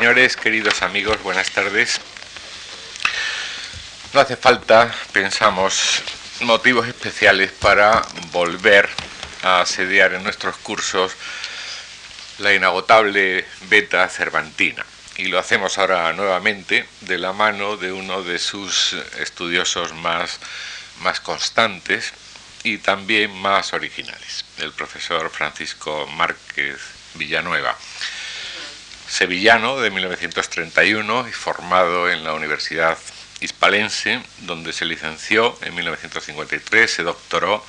señores, queridos amigos, buenas tardes. No hace falta, pensamos, motivos especiales para volver a asediar en nuestros cursos la inagotable beta cervantina. Y lo hacemos ahora nuevamente de la mano de uno de sus estudiosos más, más constantes y también más originales, el profesor Francisco Márquez Villanueva sevillano de 1931 y formado en la Universidad Hispalense, donde se licenció en 1953, se doctoró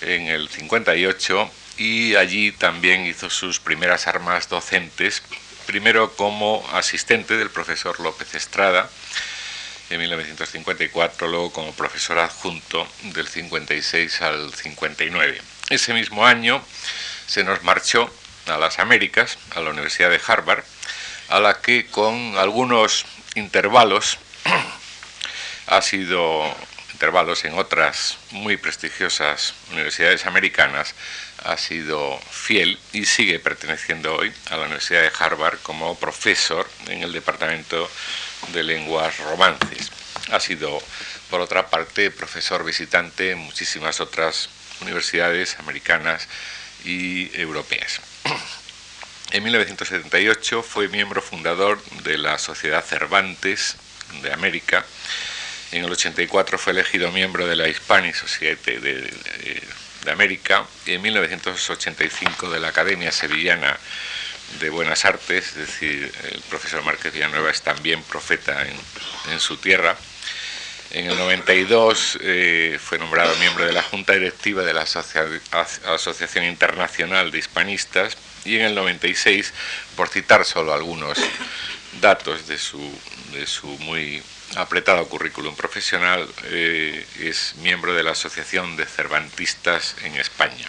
en el 58 y allí también hizo sus primeras armas docentes, primero como asistente del profesor López Estrada en 1954, luego como profesor adjunto del 56 al 59. Ese mismo año se nos marchó a las Américas, a la Universidad de Harvard, a la que con algunos intervalos ha sido intervalos en otras muy prestigiosas universidades americanas, ha sido fiel y sigue perteneciendo hoy a la Universidad de Harvard como profesor en el Departamento de Lenguas Romances. Ha sido, por otra parte, profesor visitante en muchísimas otras universidades americanas y europeas. En 1978 fue miembro fundador de la Sociedad Cervantes de América. En el 84 fue elegido miembro de la Hispanic Society de, América y en 1985 de la Academia Sevillana de Buenas Artes, es decir, el profesor Márquez Villanueva es también profeta en su tierra. En el 92 eh, fue nombrado miembro de la Junta Directiva de la Asociación Internacional de Hispanistas y en el 96, por citar solo algunos datos de su, muy apretado currículum profesional, eh, es miembro de la Asociación de Cervantistas en España.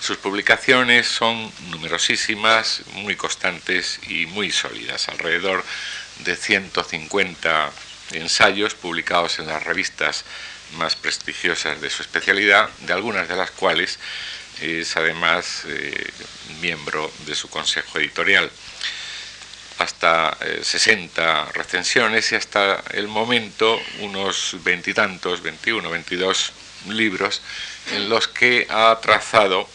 Sus publicaciones son numerosísimas, muy constantes y muy sólidas, alrededor de 150 ensayos publicados en las revistas más prestigiosas de su especialidad, de algunas de las cuales es además eh, miembro de su consejo editorial. Hasta 60 eh, recensiones y hasta el momento unos veintitantos, 21, 22 libros en los que ha trazado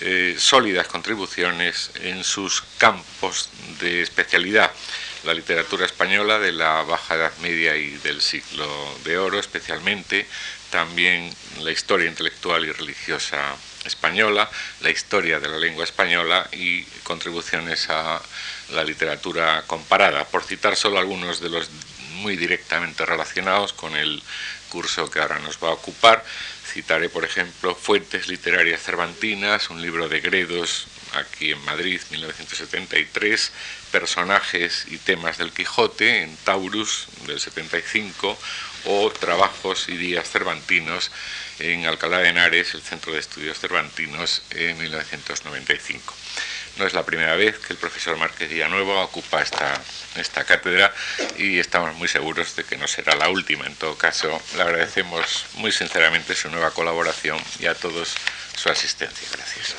eh, sólidas contribuciones en sus campos de especialidad la literatura española de la Baja Edad Media y del siglo de Oro especialmente, también la historia intelectual y religiosa española, la historia de la lengua española y contribuciones a la literatura comparada, por citar solo algunos de los muy directamente relacionados con el curso que ahora nos va a ocupar. Citaré, por ejemplo, Fuentes Literarias Cervantinas, un libro de Gredos aquí en Madrid, 1973, personajes y temas del Quijote en Taurus del 75 o trabajos y días cervantinos en Alcalá de Henares, el Centro de Estudios Cervantinos, en 1995. No es la primera vez que el profesor Márquez Villanueva ocupa esta, esta cátedra y estamos muy seguros de que no será la última. En todo caso, le agradecemos muy sinceramente su nueva colaboración y a todos su asistencia. Gracias.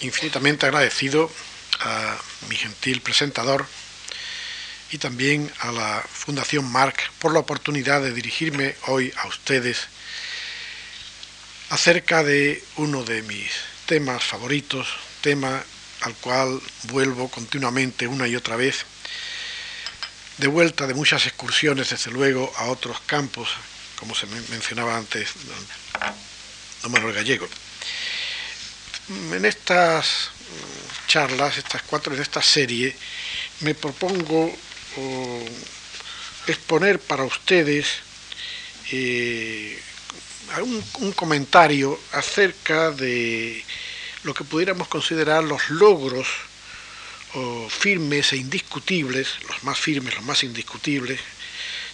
infinitamente agradecido a mi gentil presentador y también a la Fundación Marc por la oportunidad de dirigirme hoy a ustedes acerca de uno de mis temas favoritos, tema al cual vuelvo continuamente una y otra vez, de vuelta de muchas excursiones, desde luego, a otros campos, como se mencionaba antes don Manuel Gallego. En estas charlas, estas cuatro, en esta serie, me propongo exponer para ustedes eh, un, comentario acerca de lo que pudiéramos considerar los logros firmes e indiscutibles, los más firmes, los más indiscutibles,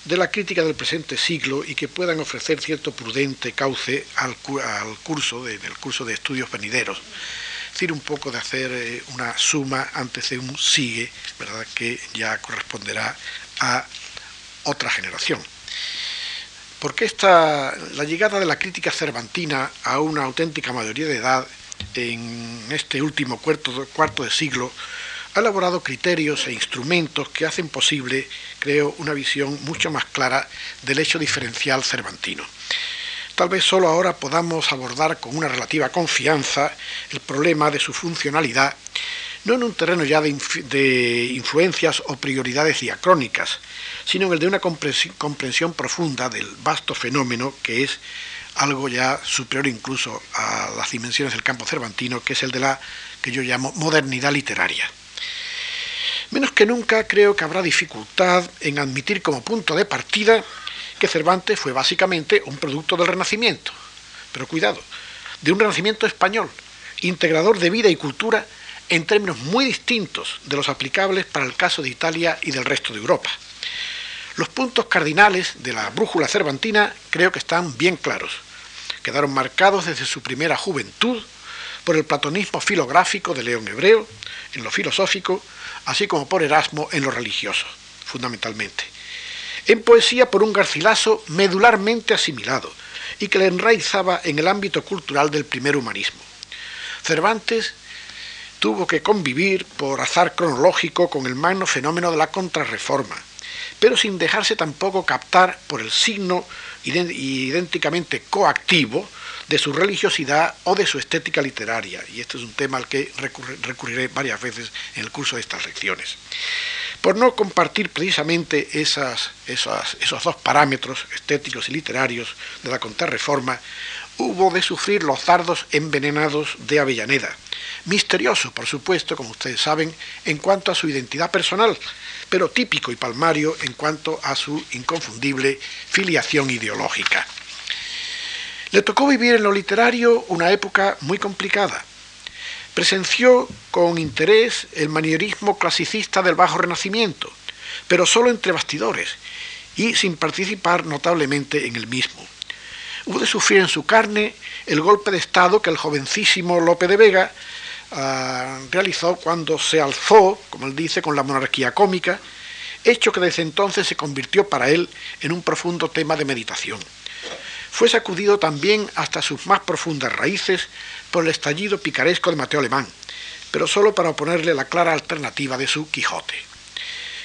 de la crítica del presente siglo y que puedan ofrecer cierto prudente cauce al, curso, de, del curso de estudios venideros. Decir, un poco de hacer eh, una suma antes de un sigue, ¿verdad? que ya corresponderá a otra generación. porque esta, la llegada de la crítica cervantina a una auténtica mayoría de edad en este último cuarto, cuarto de siglo ha elaborado criterios e instrumentos que hacen posible, creo, una visión mucho más clara del hecho diferencial cervantino. Tal vez solo ahora podamos abordar con una relativa confianza el problema de su funcionalidad, no en un terreno ya de, influencias o prioridades diacrónicas, sino en el de una comprensión profunda del vasto fenómeno que es algo ya superior incluso a las dimensiones del campo cervantino, que es el de la que yo llamo modernidad literaria. Menos que nunca creo que habrá dificultad en admitir como punto de partida que Cervantes fue básicamente un producto del Renacimiento, pero cuidado, de un Renacimiento español, integrador de vida y cultura en términos muy distintos de los aplicables para el caso de Italia y del resto de Europa. Los puntos cardinales de la brújula cervantina creo que están bien claros. Quedaron marcados desde su primera juventud por el platonismo filográfico de León Hebreo, en lo filosófico, así como por Erasmo en lo religioso, fundamentalmente. En poesía por un Garcilaso medularmente asimilado y que le enraizaba en el ámbito cultural del primer humanismo. Cervantes tuvo que convivir por azar cronológico con el magno fenómeno de la contrarreforma, pero sin dejarse tampoco captar por el signo idénticamente coactivo de su religiosidad o de su estética literaria. Y este es un tema al que recurriré varias veces en el curso de estas lecciones. Por no compartir precisamente esos dos parámetros estéticos y literarios de la contrarreforma, hubo de sufrir los dardos envenenados de Avellaneda. Misterioso, por supuesto, como ustedes saben, en cuanto a su identidad personal, pero típico y palmario en cuanto a su inconfundible filiación ideológica. Le tocó vivir en lo literario una época muy complicada. Presenció con interés el manierismo clasicista del Bajo Renacimiento, pero solo entre bastidores y sin participar notablemente en el mismo. Hubo de sufrir en su carne el golpe de Estado que el jovencísimo Lope de Vega Ah, realizó cuando se alzó, como él dice, con la monarquía cómica, hecho que desde entonces se convirtió para él en un profundo tema de meditación. Fue sacudido también hasta sus más profundas raíces por el estallido picaresco de Mateo Alemán, pero solo para oponerle la clara alternativa de su Quijote.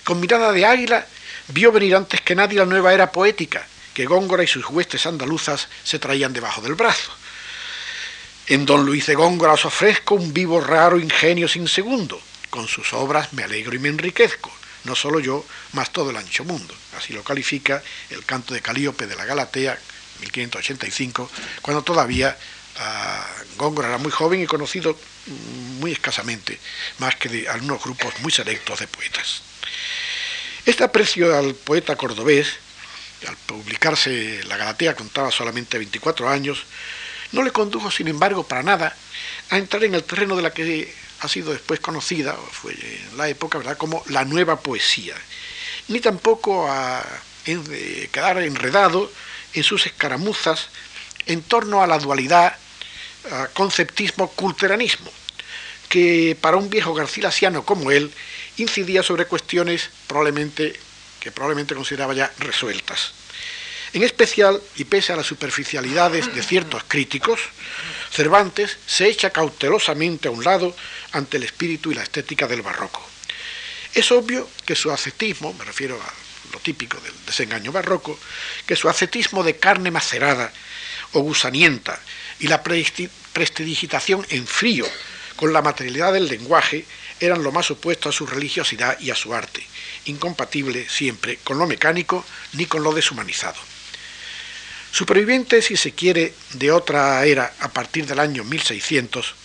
Con mirada de águila, vio venir antes que nadie la nueva era poética, que Góngora y sus huestes andaluzas se traían debajo del brazo en don Luis de Góngora os ofrezco un vivo raro ingenio sin segundo. Con sus obras me alegro y me enriquezco, no solo yo, mas todo el ancho mundo. Así lo califica el canto de Calíope de la Galatea, 1585, cuando todavía ah, Góngora era muy joven y conocido mm, muy escasamente, más que de algunos grupos muy selectos de poetas. Este aprecio al poeta cordobés, al publicarse La Galatea contaba solamente 24 años, no le condujo, sin embargo, para nada a entrar en el terreno de la que ha sido después conocida, fue en la época, ¿verdad?, como la nueva poesía, ni tampoco a quedar enredado en sus escaramuzas en torno a la dualidad conceptismo-culteranismo, que para un viejo garcilasiano como él incidía sobre cuestiones probablemente que probablemente consideraba ya resueltas. En especial, y pese a las superficialidades de ciertos críticos, Cervantes se echa cautelosamente a un lado ante el espíritu y la estética del barroco. Es obvio que su ascetismo, me refiero a lo típico del desengaño barroco, que su ascetismo de carne macerada o gusanienta y la prestidigitación en frío con la materialidad del lenguaje eran lo más opuesto a su religiosidad y a su arte, incompatible siempre con lo mecánico ni con lo deshumanizado. Superviviente, si se quiere, de otra era a partir del año 1600,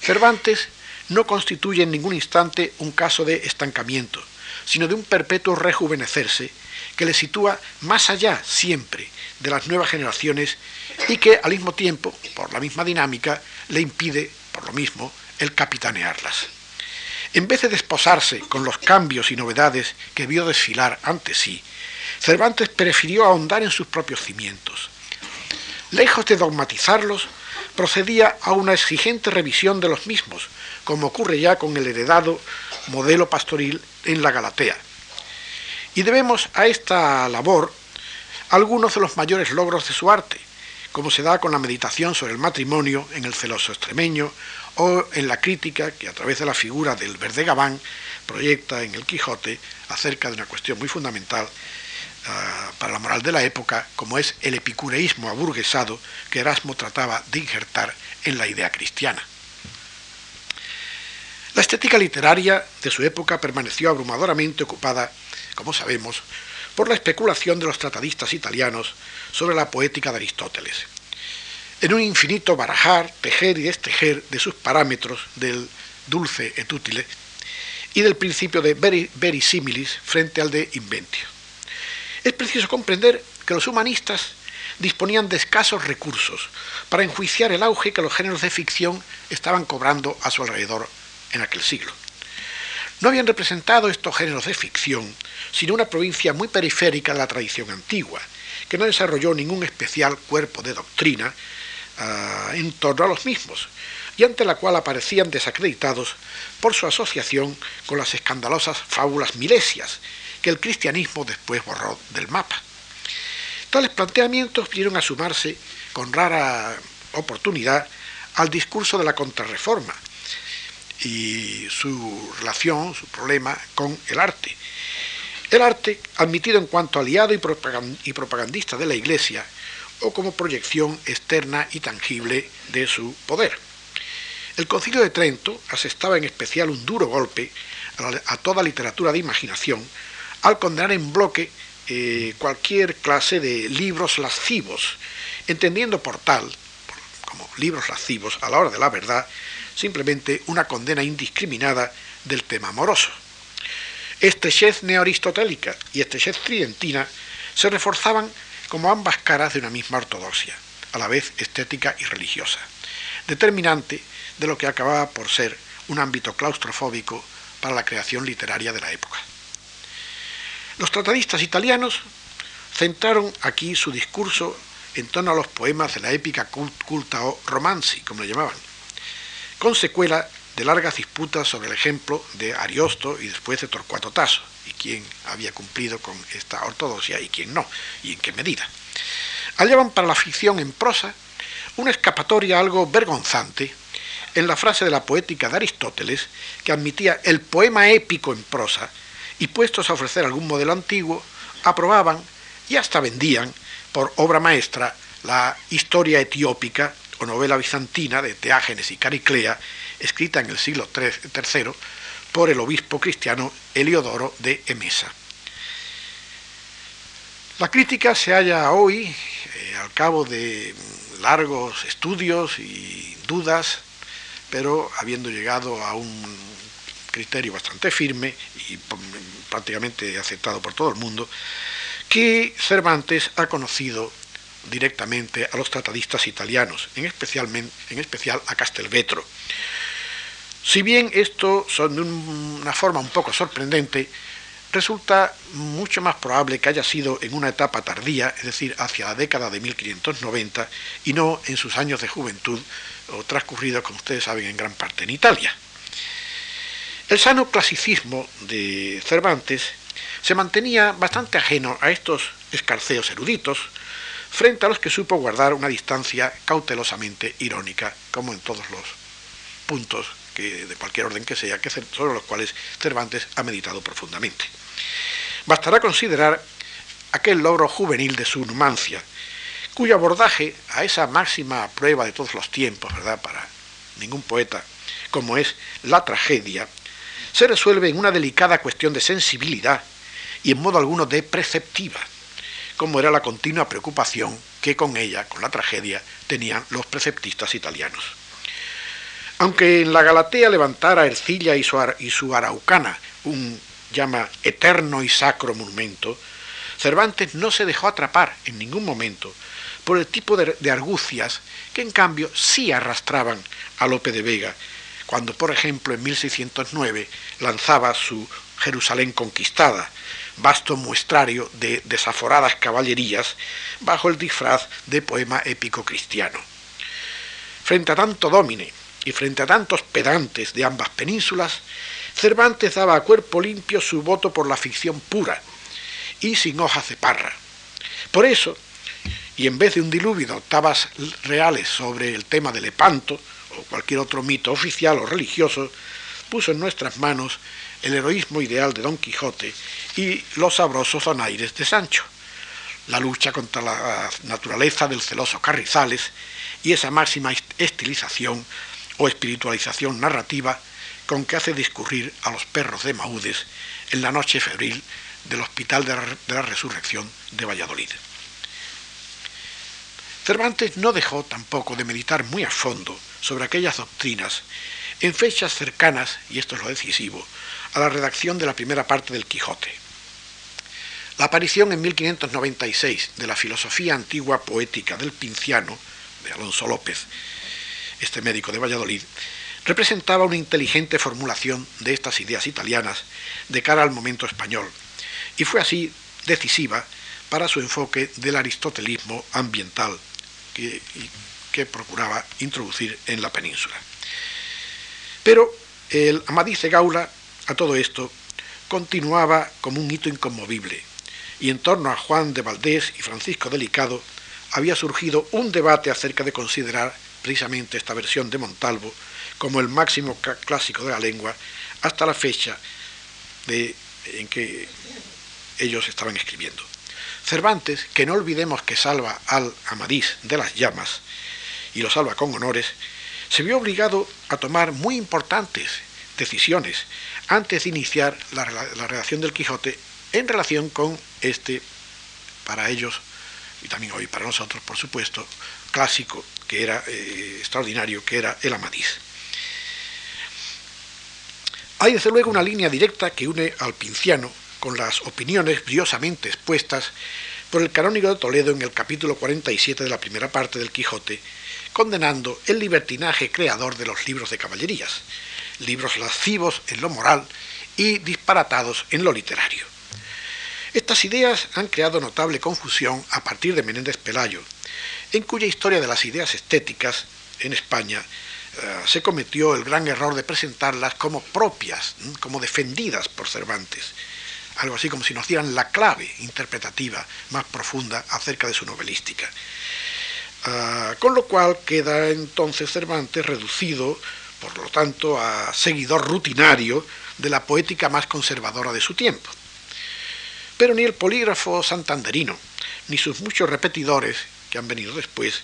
Cervantes no constituye en ningún instante un caso de estancamiento, sino de un perpetuo rejuvenecerse que le sitúa más allá siempre de las nuevas generaciones y que al mismo tiempo, por la misma dinámica, le impide, por lo mismo, el capitanearlas. En vez de desposarse con los cambios y novedades que vio desfilar ante sí, Cervantes prefirió ahondar en sus propios cimientos. Lejos de dogmatizarlos, procedía a una exigente revisión de los mismos, como ocurre ya con el heredado modelo pastoril en la Galatea. Y debemos a esta labor algunos de los mayores logros de su arte, como se da con la meditación sobre el matrimonio en el celoso extremeño o en la crítica que a través de la figura del verde gabán proyecta en el Quijote acerca de una cuestión muy fundamental ah, para la moral de la época, como es el epicureísmo aburguesado que Erasmo trataba de injertar en la idea cristiana. La estética literaria de su época permaneció abrumadoramente ocupada, como sabemos, por la especulación de los tratadistas italianos sobre la poética de Aristóteles. En un infinito barajar, tejer y destejer de sus parámetros del dulce et utile y del principio de verisimilis frente al de inventio. Es preciso comprender que los humanistas disponían de escasos recursos para enjuiciar el auge que los géneros de ficción estaban cobrando a su alrededor en aquel siglo. No habían representado estos géneros de ficción sino una provincia muy periférica de la tradición antigua, que no desarrolló ningún especial cuerpo de doctrina ah, en torno a los mismos, y ante la cual aparecían desacreditados por su asociación con las escandalosas fábulas milesias que el cristianismo después borró del mapa. Tales planteamientos vinieron a sumarse con rara oportunidad al discurso de la contrarreforma y su relación, su problema con el arte, el arte, admitido en cuanto aliado y propagandista de la Iglesia, o como proyección externa y tangible de su poder. El Concilio de Trento asestaba en especial un duro golpe a, toda literatura de imaginación al condenar en bloque eh, cualquier clase de libros lascivos, entendiendo por tal, como libros lascivos a la hora de la verdad, simplemente una condena indiscriminada del tema amoroso estrechez neoaristotélica y estrechez tridentina se reforzaban como ambas caras de una misma ortodoxia, a la vez estética y religiosa, determinante de lo que acababa por ser un ámbito claustrofóbico para la creación literaria de la época. Los tratadistas italianos centraron aquí su discurso en torno a los poemas de la épica culta o romanzi, como le llamaban, con secuela de largas disputas sobre el ejemplo de Ariosto y después de Torcuato Tasso, y quién había cumplido con esta ortodoxia y quién no, y en qué medida. Hallaban para la ficción en prosa una escapatoria algo vergonzante en la frase de la poética de Aristóteles que admitía el poema épico en prosa y puestos a ofrecer algún modelo antiguo, aprobaban y hasta vendían por obra maestra la historia etiópica o novela bizantina de Teágenes y Cariclea escrita en el siglo III por el obispo cristiano Heliodoro de Emesa. La crítica se halla hoy, eh, al cabo de largos estudios y dudas, pero habiendo llegado a un criterio bastante firme y prácticamente aceptado por todo el mundo, que Cervantes ha conocido directamente a los tratadistas italianos, en, en especial a Castelvetro, si bien esto son de una forma un poco sorprendente, resulta mucho más probable que haya sido en una etapa tardía, es decir, hacia la década de 1590, y no en sus años de juventud, o transcurridos, como ustedes saben, en gran parte en Italia. El sano clasicismo de Cervantes se mantenía bastante ajeno a estos escarceos eruditos, frente a los que supo guardar una distancia cautelosamente irónica, como en todos los puntos de cualquier orden que sea, que sobre los cuales Cervantes ha meditado profundamente. Bastará considerar aquel logro juvenil de su numancia, cuyo abordaje a esa máxima prueba de todos los tiempos, ¿verdad?, para ningún poeta, como es la tragedia, se resuelve en una delicada cuestión de sensibilidad y en modo alguno de preceptiva, como era la continua preocupación que con ella, con la tragedia, tenían los preceptistas italianos. Aunque en la Galatea levantara Ercilla y su, Araucana un llama eterno y sacro monumento, Cervantes no se dejó atrapar en ningún momento por el tipo de, de, argucias que en cambio sí arrastraban a Lope de Vega, cuando por ejemplo en 1609 lanzaba su Jerusalén conquistada, vasto muestrario de desaforadas caballerías bajo el disfraz de poema épico cristiano. Frente a tanto domine y frente a tantos pedantes de ambas penínsulas, Cervantes daba a cuerpo limpio su voto por la ficción pura y sin hojas de parra, Por eso, y en vez de un diluvio de octavas reales sobre el tema de Lepanto, cualquier otro mito oficial o religioso, puso en nuestras manos el heroísmo ideal de Don Quijote y los sabrosos donaires de Sancho, la lucha contra la naturaleza del celoso Carrizales y esa máxima estilización o espiritualización narrativa con que hace discurrir a los perros de Maúdes en la noche febril del Hospital de la Resurrección de Valladolid. Cervantes no dejó tampoco de meditar muy a fondo sobre aquellas doctrinas en fechas cercanas, y esto es lo decisivo, a la redacción de la primera parte del Quijote. La aparición en 1596 de la filosofía antigua poética del Pinciano, de Alonso López, este médico de Valladolid, representaba una inteligente formulación de estas ideas italianas de cara al momento español, y fue así decisiva para su enfoque del aristotelismo ambiental que, que procuraba introducir en la península. Pero el Amadís de Gaula, a todo esto, continuaba como un hito inconmovible, y en torno a Juan de Valdés y Francisco Delicado había surgido un debate acerca de considerar precisamente esta versión de Montalvo como el máximo clásico de la lengua hasta la fecha de, en que ellos estaban escribiendo. Cervantes, que no olvidemos que salva al Amadís de las llamas, y lo salva con honores, se vio obligado a tomar muy importantes decisiones antes de iniciar la, redacción del Quijote en relación con este, para ellos, y también hoy para nosotros, por supuesto, clásico, que era eh, extraordinario, que era el Amadís. Hay desde luego una línea directa que une al pinciano con las opiniones briosamente expuestas por el canónigo de Toledo en el capítulo 47 de la primera parte del Quijote, condenando el libertinaje creador de los libros de caballerías, libros lascivos en lo moral y disparatados en lo literario. Estas ideas han creado notable confusión a partir de Menéndez Pelayo, en cuya historia de las ideas estéticas en España eh, se cometió el gran error de presentarlas como propias, como defendidas por Cervantes, algo así como si nos dieran la clave interpretativa más profunda acerca de su novelística. Ah, con lo cual queda entonces Cervantes reducido, por lo tanto, a seguidor rutinario de la poética más conservadora de su tiempo. Pero ni el polígrafo santanderino, ni sus muchos repetidores que han venido después,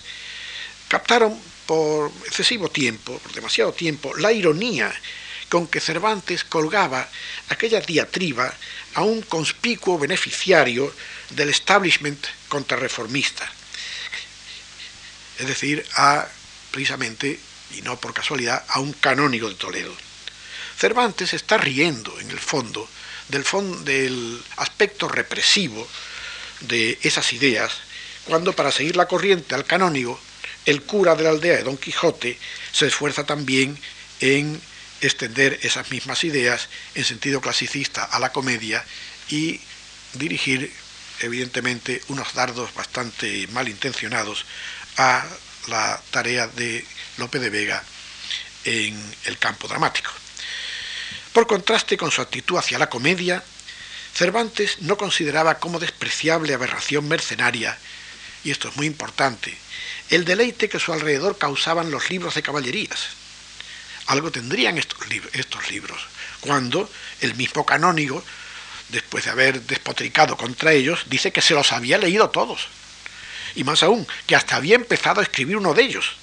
captaron por excesivo tiempo, por demasiado tiempo, la ironía con que Cervantes colgaba aquella diatriba a un conspicuo beneficiario del establishment contrarreformista, es decir, a precisamente, y no por casualidad, a un canónigo de Toledo. Cervantes está riendo, en el fondo, del, fondo, del aspecto represivo de esas ideas, cuando para seguir la corriente al canónigo, el cura de la aldea de Don Quijote se esfuerza también en extender esas mismas ideas en sentido clasicista a la comedia y dirigir evidentemente unos dardos bastante malintencionados a la tarea de Lope de Vega en el campo dramático. Por contraste con su actitud hacia la comedia, Cervantes no consideraba como despreciable aberración mercenaria, y esto es muy importante, el deleite que a su alrededor causaban los libros de caballerías, algo tendrían estos, estos libros, cuando el mismo canónigo, después de haber despotricado contra ellos, dice que se los había leído todos. Y más aún, que hasta había empezado a escribir uno de ellos.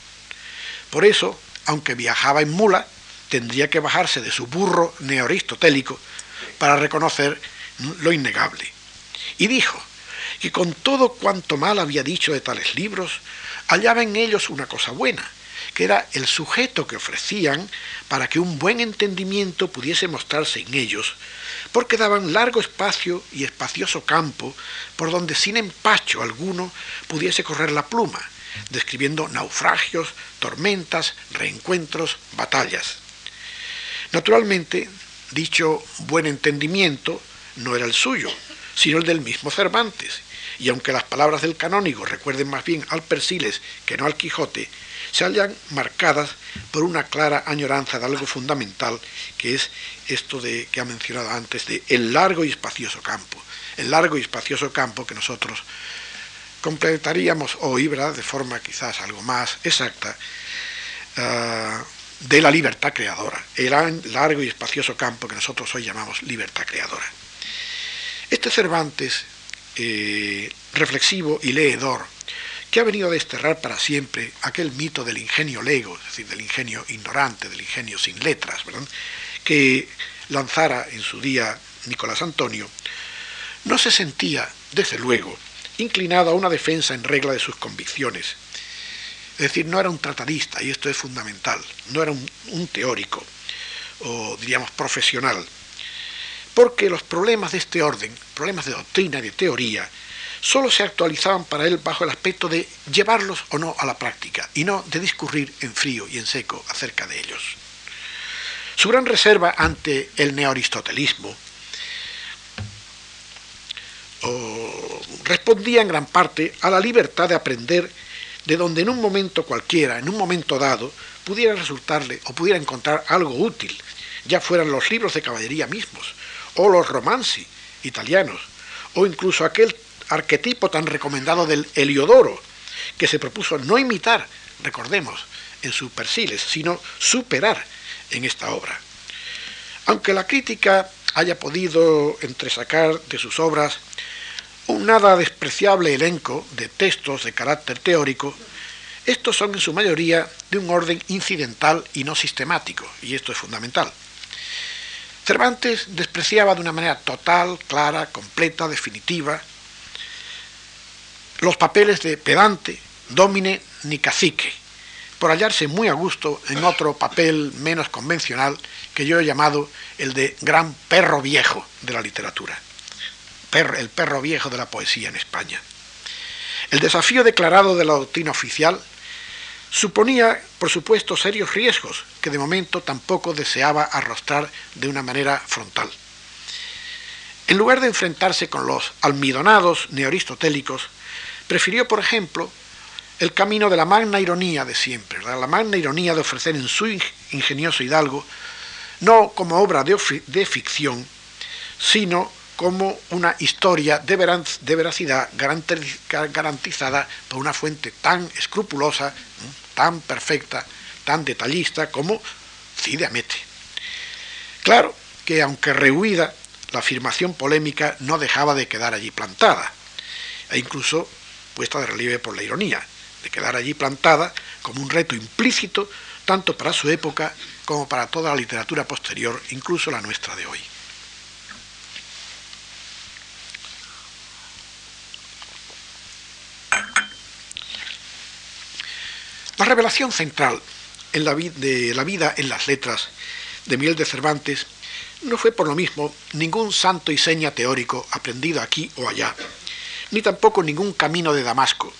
Por eso, aunque viajaba en mula, tendría que bajarse de su burro neoaristotélico para reconocer lo innegable. Y dijo que con todo cuanto mal había dicho de tales libros, hallaba en ellos una cosa buena, que era el sujeto que ofrecían para que un buen entendimiento pudiese mostrarse en ellos, porque daban largo espacio y espacioso campo por donde sin empacho alguno pudiese correr la pluma, describiendo naufragios, tormentas, reencuentros, batallas. Naturalmente, dicho buen entendimiento no era el suyo, sino el del mismo Cervantes, y aunque las palabras del canónigo recuerden más bien al Persiles que no al Quijote, se hallan marcadas por una clara añoranza de algo fundamental, que es esto de que ha mencionado antes de el largo y espacioso campo, el largo y espacioso campo que nosotros completaríamos hoy, ¿verdad? de forma quizás algo más exacta, ah, de la libertad creadora, el largo y espacioso campo que nosotros hoy llamamos libertad creadora. Este Cervantes, eh, reflexivo y leedor, que ha venido a desterrar para siempre aquel mito del ingenio lego, es decir, del ingenio ignorante, del ingenio sin letras, ¿verdad? que lanzara en su día Nicolás Antonio, no se sentía, desde luego, inclinado a una defensa en regla de sus convicciones. Es decir, no era un tratadista, y esto es fundamental, no era un, un teórico, o diríamos profesional, porque los problemas de este orden, problemas de doctrina y de teoría, solo se actualizaban para él bajo el aspecto de llevarlos o no a la práctica, y no de discurrir en frío y en seco acerca de ellos. Su gran reserva ante el neoaristotelismo respondía en gran parte a la libertad de aprender de donde en un momento cualquiera, en un momento dado, pudiera resultarle o pudiera encontrar algo útil, ya fueran los libros de caballería mismos, o los romances italianos, o incluso aquel arquetipo tan recomendado del Heliodoro, que se propuso no imitar, recordemos, en sus persiles, sino superar en esta obra. Aunque la crítica haya podido entresacar de sus obras un nada despreciable elenco de textos de carácter teórico, estos son en su mayoría de un orden incidental y no sistemático, y esto es fundamental. Cervantes despreciaba de una manera total, clara, completa, definitiva, los papeles de pedante, domine ni cacique, por hallarse muy a gusto en otro papel menos convencional que yo he llamado el de gran perro viejo de la literatura, el perro viejo de la poesía en España. El desafío declarado de la doctrina oficial suponía, por supuesto, serios riesgos que de momento tampoco deseaba arrostrar de una manera frontal. En lugar de enfrentarse con los almidonados neoaristotélicos, prefirió, por ejemplo, el camino de la magna ironía de siempre, la magna ironía de ofrecer en su ingenioso hidalgo, no como obra de, ficción, sino como una historia de, veracidad garantizada por una fuente tan escrupulosa, tan perfecta, tan detallista como Cide Amete. Claro que aunque rehuida, la afirmación polémica no dejaba de quedar allí plantada, e incluso puesta de relieve por la ironía, de quedar allí plantada como un reto implícito tanto para su época como para toda la literatura posterior, incluso la nuestra de hoy. La revelación central en la de la vida en las letras de Miguel de Cervantes no fue por lo mismo ningún santo y seña teórico aprendido aquí o allá, ni tampoco ningún camino de Damasco,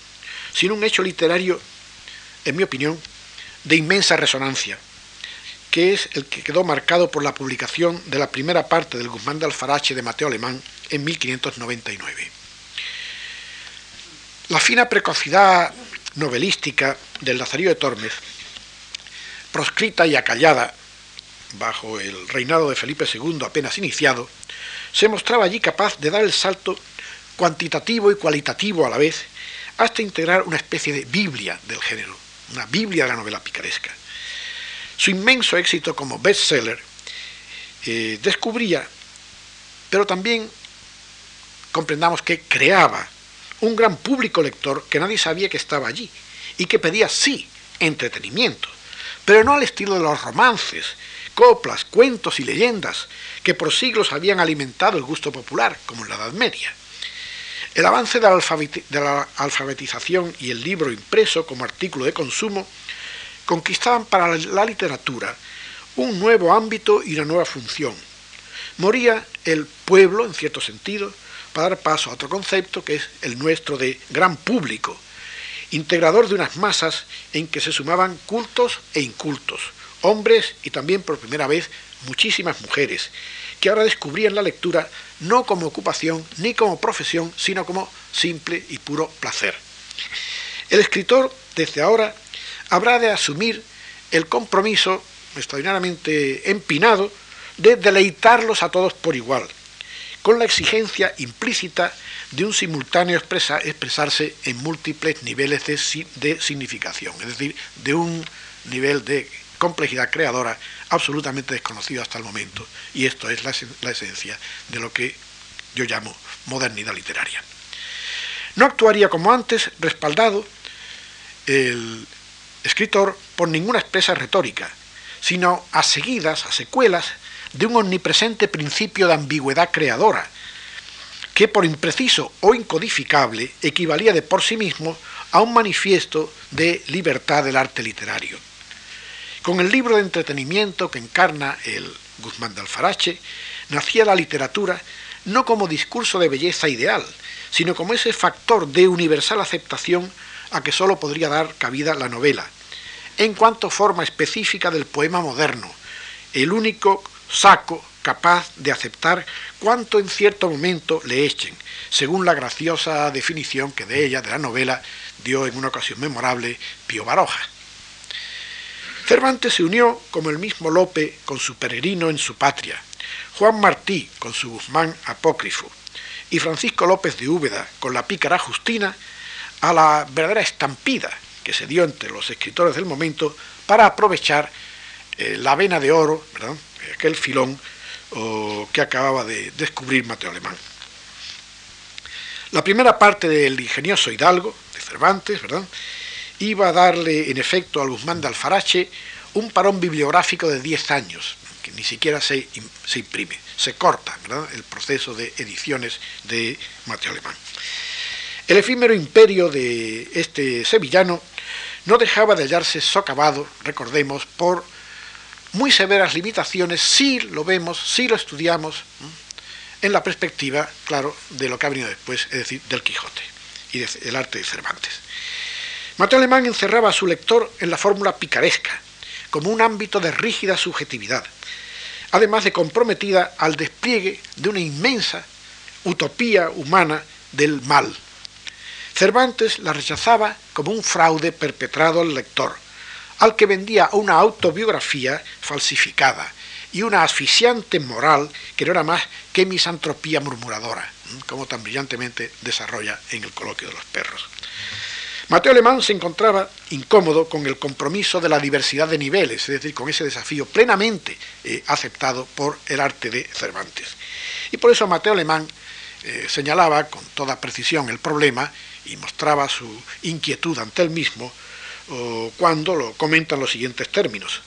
sino un hecho literario, en mi opinión, de inmensa resonancia, que es el que quedó marcado por la publicación de la primera parte del Guzmán de Alfarache de Mateo Alemán en 1599. La fina precocidad novelística del Lazarillo de Tormes, proscrita y acallada bajo el reinado de Felipe II apenas iniciado, se mostraba allí capaz de dar el salto cuantitativo y cualitativo a la vez, hasta integrar una especie de Biblia del género, una Biblia de la novela picaresca. Su inmenso éxito como bestseller eh, descubría, pero también comprendamos que creaba un gran público lector que nadie sabía que estaba allí y que pedía sí entretenimiento, pero no al estilo de los romances, coplas, cuentos y leyendas que por siglos habían alimentado el gusto popular, como en la Edad Media. El avance de la, alfabetización y el libro impreso como artículo de consumo conquistaban para la literatura un nuevo ámbito y una nueva función. Moría el pueblo, en cierto sentido, para dar paso a otro concepto que es el nuestro de gran público, integrador de unas masas en que se sumaban cultos e incultos, hombres y también por primera vez muchísimas mujeres, que ahora descubrían la lectura no como ocupación ni como profesión, sino como simple y puro placer. El escritor, desde ahora, habrá de asumir el compromiso extraordinariamente empinado de deleitarlos a todos por igual, con la exigencia implícita de un simultáneo expresarse en múltiples niveles de, significación, es decir, de un nivel de complejidad creadora absolutamente desconocido hasta el momento. Y esto es la esencia de lo que yo llamo modernidad literaria. No actuaría como antes, respaldado el escritor por ninguna expresa retórica, sino a seguidas, a secuelas, de un omnipresente principio de ambigüedad creadora, que por impreciso o incodificable equivalía de por sí mismo a un manifiesto de libertad del arte literario. Con el libro de entretenimiento que encarna el Guzmán de Alfarache, nacía la literatura no como discurso de belleza ideal, sino como ese factor de universal aceptación a que sólo podría dar cabida la novela, en cuanto forma específica del poema moderno, el único saco capaz de aceptar cuanto en cierto momento le echen, según la graciosa definición que de ella, de la novela, dio en una ocasión memorable Pío Baroja. Cervantes se unió, como el mismo Lope, con su peregrino en su patria, Juan Martí con su Guzmán apócrifo y Francisco López de Úbeda con la pícara Justina a la verdadera estampida que se dio entre los escritores del momento para aprovechar eh, la vena de oro, aquel filón que acababa de descubrir Mateo Alemán. La primera parte del ingenioso Hidalgo, de Cervantes, ¿verdad? Iba a darle en efecto al Guzmán de Alfarache un parón bibliográfico de 10 años, que ni siquiera se, se imprime, se corta el proceso de ediciones de Mateo Alemán. El efímero imperio de este sevillano no dejaba de hallarse socavado, recordemos, por muy severas limitaciones, si lo vemos, si lo estudiamos, en la perspectiva, claro, de lo que ha venido después, es decir, del Quijote y del arte de Cervantes. Mateo Alemán encerraba a su lector en la fórmula picaresca, como un ámbito de rígida subjetividad, además de comprometida al despliegue de una inmensa utopía humana del mal. Cervantes la rechazaba como un fraude perpetrado al lector, al que vendía una autobiografía falsificada y una asfixiante moral que no era más que misantropía murmuradora, como tan brillantemente desarrolla en el coloquio de los perros. Mateo Alemán se encontraba incómodo con el compromiso de la diversidad de niveles, es decir, con ese desafío plenamente eh, aceptado por el arte de Cervantes. Y por eso Mateo Alemán eh, señalaba con toda precisión el problema y mostraba su inquietud ante él mismo cuando lo comentan los siguientes términos.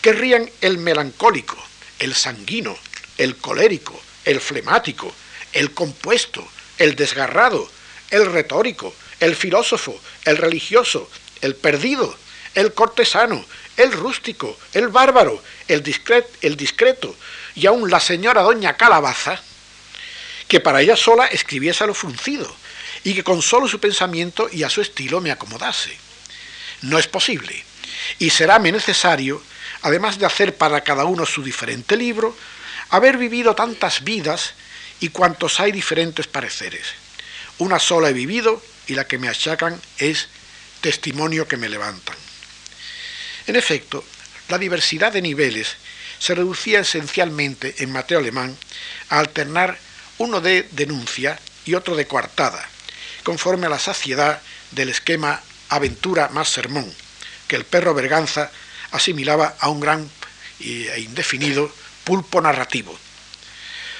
Querrían el melancólico, el sanguino, el colérico, el flemático, el compuesto, el desgarrado, el retórico, el filósofo, el religioso, el perdido, el cortesano, el rústico, el bárbaro, el, el discreto y aún la señora doña Calabaza, que para ella sola escribiese a lo fruncido y que con solo su pensamiento y a su estilo me acomodase. No es posible, y seráme necesario, además de hacer para cada uno su diferente libro, haber vivido tantas vidas y cuantos hay diferentes pareceres. Una sola he vivido y la que me achacan es testimonio que me levantan. En efecto, la diversidad de niveles se reducía esencialmente en Mateo Alemán a alternar uno de denuncia y otro de coartada, conforme a la saciedad del esquema aventura más sermón, que el perro Berganza asimilaba a un gran e indefinido pulpo narrativo.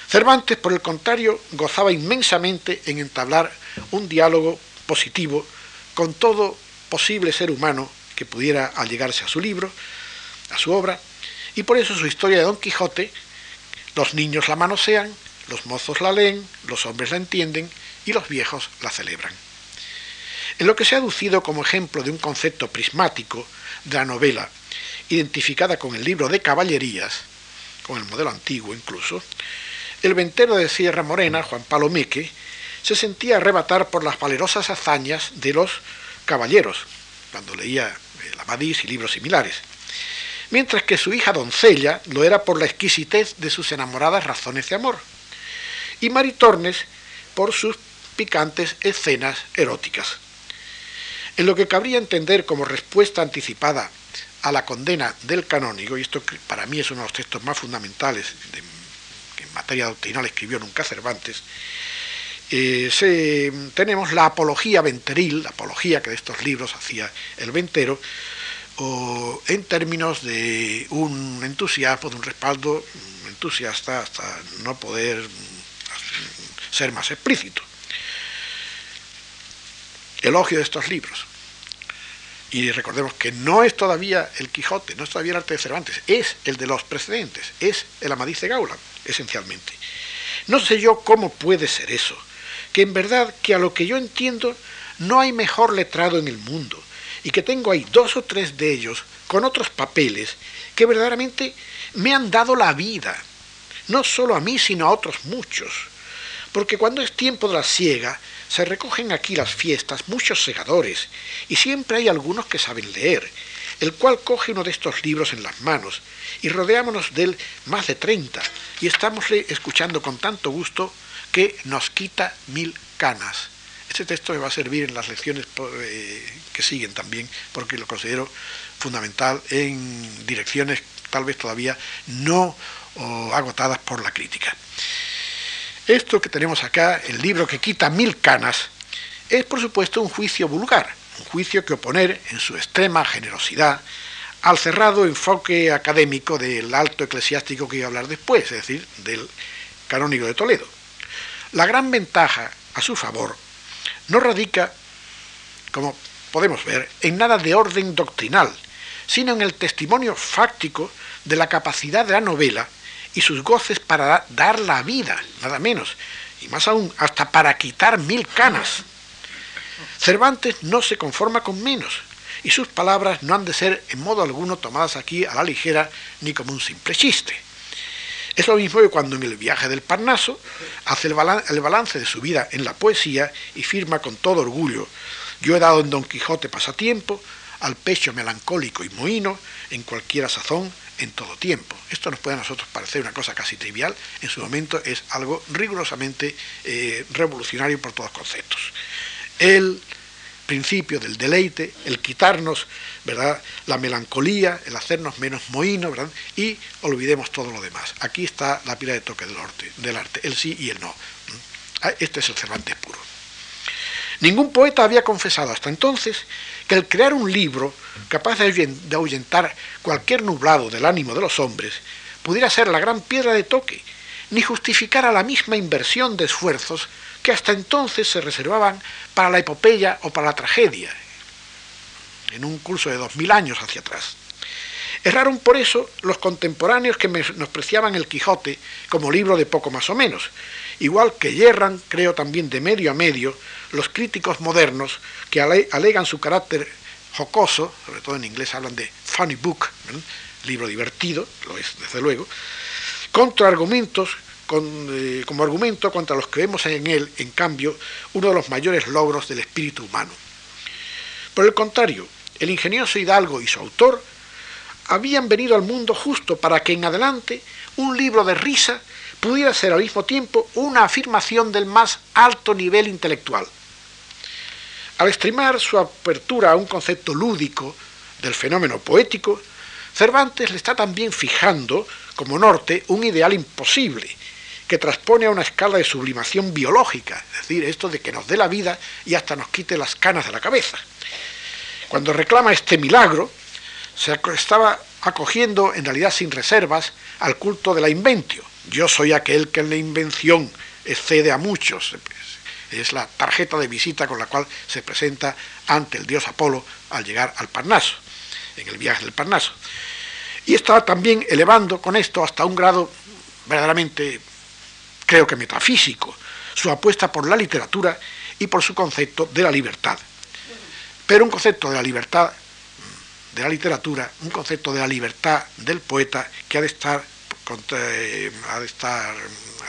Cervantes, por el contrario, gozaba inmensamente en entablar un diálogo positivo con todo posible ser humano que pudiera allegarse a su libro, a su obra, y por eso su historia de Don Quijote, los niños la manosean, los mozos la leen, los hombres la entienden y los viejos la celebran. En lo que se ha aducido como ejemplo de un concepto prismático de la novela, identificada con el libro de caballerías, con el modelo antiguo incluso, el ventero de Sierra Morena, Juan Palomeque, se sentía arrebatar por las valerosas hazañas de los caballeros, cuando leía el Amadís y libros similares, mientras que su hija doncella lo era por la exquisitez de sus enamoradas razones de amor, y Maritornes por sus picantes escenas eróticas. En lo que cabría entender como respuesta anticipada a la condena del canónigo, y esto para mí es uno de los textos más fundamentales que materia doctrinal escribió nunca Cervantes, eh, tenemos la apología venteril, la apología que de estos libros hacía el ventero, o en términos de un entusiasmo, de un respaldo entusiasta hasta no poder ser más explícito. Elogio de estos libros. Y recordemos que no es todavía el Quijote, no es todavía el arte de Cervantes, es el de los precedentes, es el Amadís de Gaula, esencialmente. No sé yo cómo puede ser eso, que en verdad que a lo que yo entiendo no hay mejor letrado en el mundo, y que tengo ahí dos o tres de ellos con otros papeles que verdaderamente me han dado la vida, no solo a mí, sino a otros muchos. Porque cuando es tiempo de la siega, se recogen aquí las fiestas muchos segadores, y siempre hay algunos que saben leer, el cual coge uno de estos libros en las manos, y rodeámonos de él más de treinta, y estámosle escuchando con tanto gusto que nos quita mil canas. Este texto me va a servir en las lecciones eh, que siguen también, porque lo considero fundamental en direcciones tal vez todavía no agotadas por la crítica. Esto que tenemos acá, el libro que quita mil canas, es por supuesto un juicio vulgar, un juicio que oponer en su extrema generosidad al cerrado enfoque académico del alto eclesiástico que iba a hablar después, es decir, del canónigo de Toledo. La gran ventaja a su favor no radica, como podemos ver, en nada de orden doctrinal, sino en el testimonio fáctico de la capacidad de la novela y sus goces para dar la vida, nada menos, y más aún, hasta para quitar mil canas. Cervantes no se conforma con menos, y sus palabras no han de ser en modo alguno tomadas aquí a la ligera ni como un simple chiste. Es lo mismo que cuando en el viaje del Parnaso hace el, balance de su vida en la poesía y firma con todo orgullo, yo he dado en Don Quijote pasatiempo, al pecho melancólico y mohino, en cualquiera sazón, en todo tiempo. Esto nos puede a nosotros parecer una cosa casi trivial, en su momento es algo rigurosamente eh, revolucionario por todos conceptos. El principio del deleite, el quitarnos ¿verdad? la melancolía, el hacernos menos mohinos, ¿verdad? y olvidemos todo lo demás. Aquí está la pila de toque del arte, del arte, el sí y el no. Ah, este es el Cervantes puro. Ningún poeta había confesado hasta entonces que el crear un libro capaz de ahuyentar cualquier nublado del ánimo de los hombres pudiera ser la gran piedra de toque, ni justificara la misma inversión de esfuerzos que hasta entonces se reservaban para la epopeya o para la tragedia, en un curso de dos mil años hacia atrás. Erraron por eso los contemporáneos que menospreciaban el Quijote como libro de poco más o menos, igual que yerran, creo también de medio a medio, los críticos modernos que alegan su carácter jocoso, sobre todo en inglés hablan de funny book, libro divertido, lo es desde luego, contra argumentos eh, como argumento contra los que vemos en él, en cambio, uno de los mayores logros del espíritu humano. Por el contrario, el ingenioso Hidalgo y su autor habían venido al mundo justo para que en adelante un libro de risa pudiera ser al mismo tiempo una afirmación del más alto nivel intelectual. Al extremar su apertura a un concepto lúdico del fenómeno poético, Cervantes le está también fijando como norte un ideal imposible, que transpone a una escala de sublimación biológica, es decir, esto de que nos dé la vida y hasta nos quite las canas de la cabeza. Cuando reclama este milagro, se estaba acogiendo en realidad sin reservas al culto de la inventio. Yo soy aquel que en la invención excede a muchos. Es la tarjeta de visita con la cual se presenta ante el dios Apolo al llegar al Parnaso, en el viaje del Parnaso. Y estaba también elevando con esto hasta un grado verdaderamente creo que metafísico, su apuesta por la literatura y por su concepto de la libertad. Pero un concepto de la libertad de la literatura, un concepto de la libertad del poeta que ha de estar, eh, ha de estar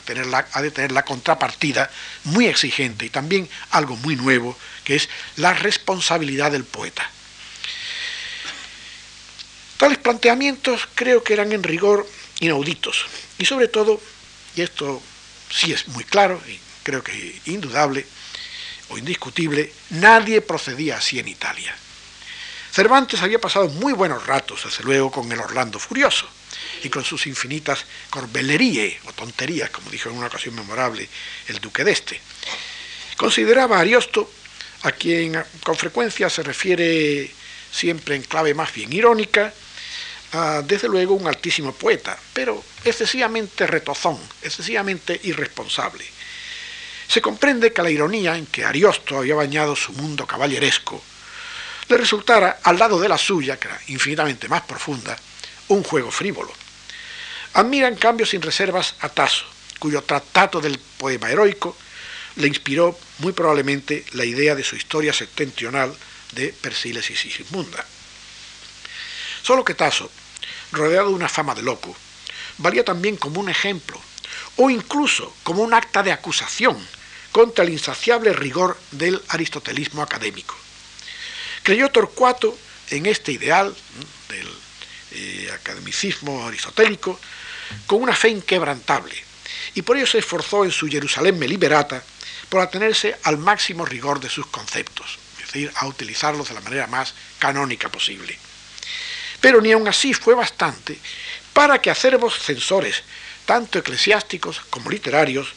la, ha de tener la contrapartida muy exigente y también algo muy nuevo, que es la responsabilidad del poeta. Tales planteamientos creo que eran en rigor inauditos y sobre todo, y esto sí es muy claro y creo que indudable o indiscutible, nadie procedía así en Italia. Cervantes había pasado muy buenos ratos, desde luego, con el Orlando Furioso, y con sus infinitas corbellerías o tonterías, como dijo en una ocasión memorable el duque de este. Consideraba a Ariosto, a quien con frecuencia se refiere siempre en clave más bien irónica, desde luego un altísimo poeta, pero excesivamente retozón, excesivamente irresponsable. Se comprende que la ironía en que Ariosto había bañado su mundo caballeresco le resultara, al lado de la suya, que era infinitamente más profunda, un juego frívolo. Admira en cambio sin reservas a Tasso, cuyo tratato del poema heroico le inspiró muy probablemente la idea de su historia septentrional de Persiles y Sigismunda. Solo que Tasso, rodeado de una fama de loco, valía también como un ejemplo, o incluso como un acta de acusación contra el insaciable rigor del aristotelismo académico. Creyó Torcuato en este ideal del eh, academicismo aristotélico con una fe inquebrantable, y por ello se esforzó en su Jerusalén Meliberata por atenerse al máximo rigor de sus conceptos, es decir, a utilizarlos de la manera más canónica posible. Pero ni aun así fue bastante para que acervos censores, tanto eclesiásticos como literarios,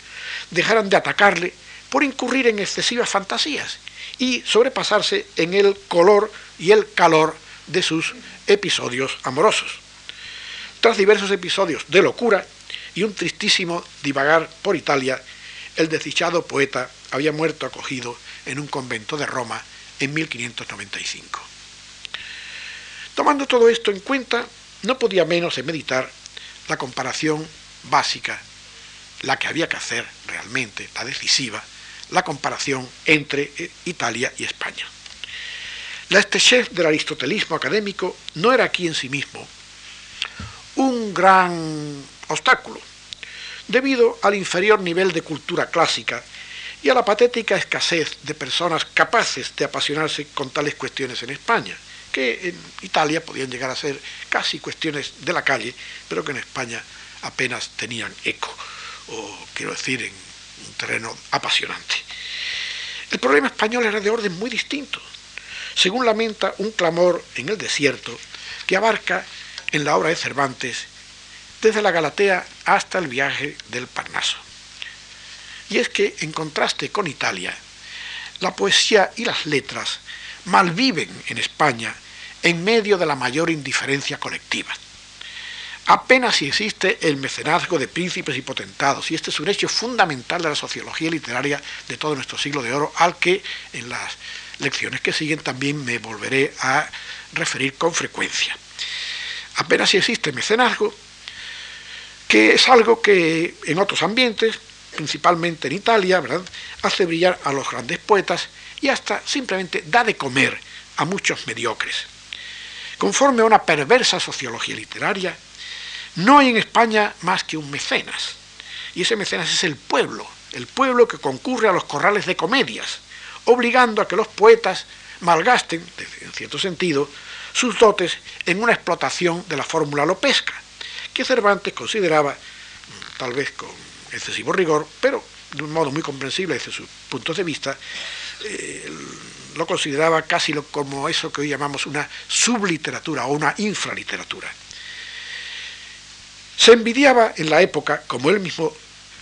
dejaran de atacarle por incurrir en excesivas fantasías y sobrepasarse en el color y el calor de sus episodios amorosos. Tras diversos episodios de locura y un tristísimo divagar por Italia, el desdichado poeta había muerto acogido en un convento de Roma en 1595. Tomando todo esto en cuenta, no podía menos de meditar la comparación básica, la que había que hacer realmente, la decisiva, la comparación entre eh, Italia y España. La estrechez del aristotelismo académico no era aquí en sí mismo un gran obstáculo, debido al inferior nivel de cultura clásica y a la patética escasez de personas capaces de apasionarse con tales cuestiones en España que en Italia podían llegar a ser casi cuestiones de la calle, pero que en España apenas tenían eco, o quiero decir, en un terreno apasionante. El problema español era de orden muy distinto. Según lamenta un clamor en el desierto que abarca en la obra de Cervantes desde la Galatea hasta el viaje del Parnaso. Y es que, en contraste con Italia, la poesía y las letras malviven en España en medio de la mayor indiferencia colectiva. Apenas si existe el mecenazgo de príncipes y potentados, y este es un hecho fundamental de la sociología literaria de todo nuestro siglo de oro, al que en las lecciones que siguen también me volveré a referir con frecuencia. Apenas si existe mecenazgo, que es algo que en otros ambientes, principalmente en Italia, ¿verdad? hace brillar a los grandes poetas y hasta simplemente da de comer a muchos mediocres. Conforme a una perversa sociología literaria, no hay en España más que un mecenas. Y ese mecenas es el pueblo, el pueblo que concurre a los corrales de comedias, obligando a que los poetas malgasten, en cierto sentido, sus dotes en una explotación de la fórmula lopesca, que Cervantes consideraba, tal vez con excesivo rigor, pero de un modo muy comprensible desde sus puntos de vista, eh, lo consideraba casi como eso que hoy llamamos una subliteratura o una infraliteratura. Se envidiaba en la época, como él mismo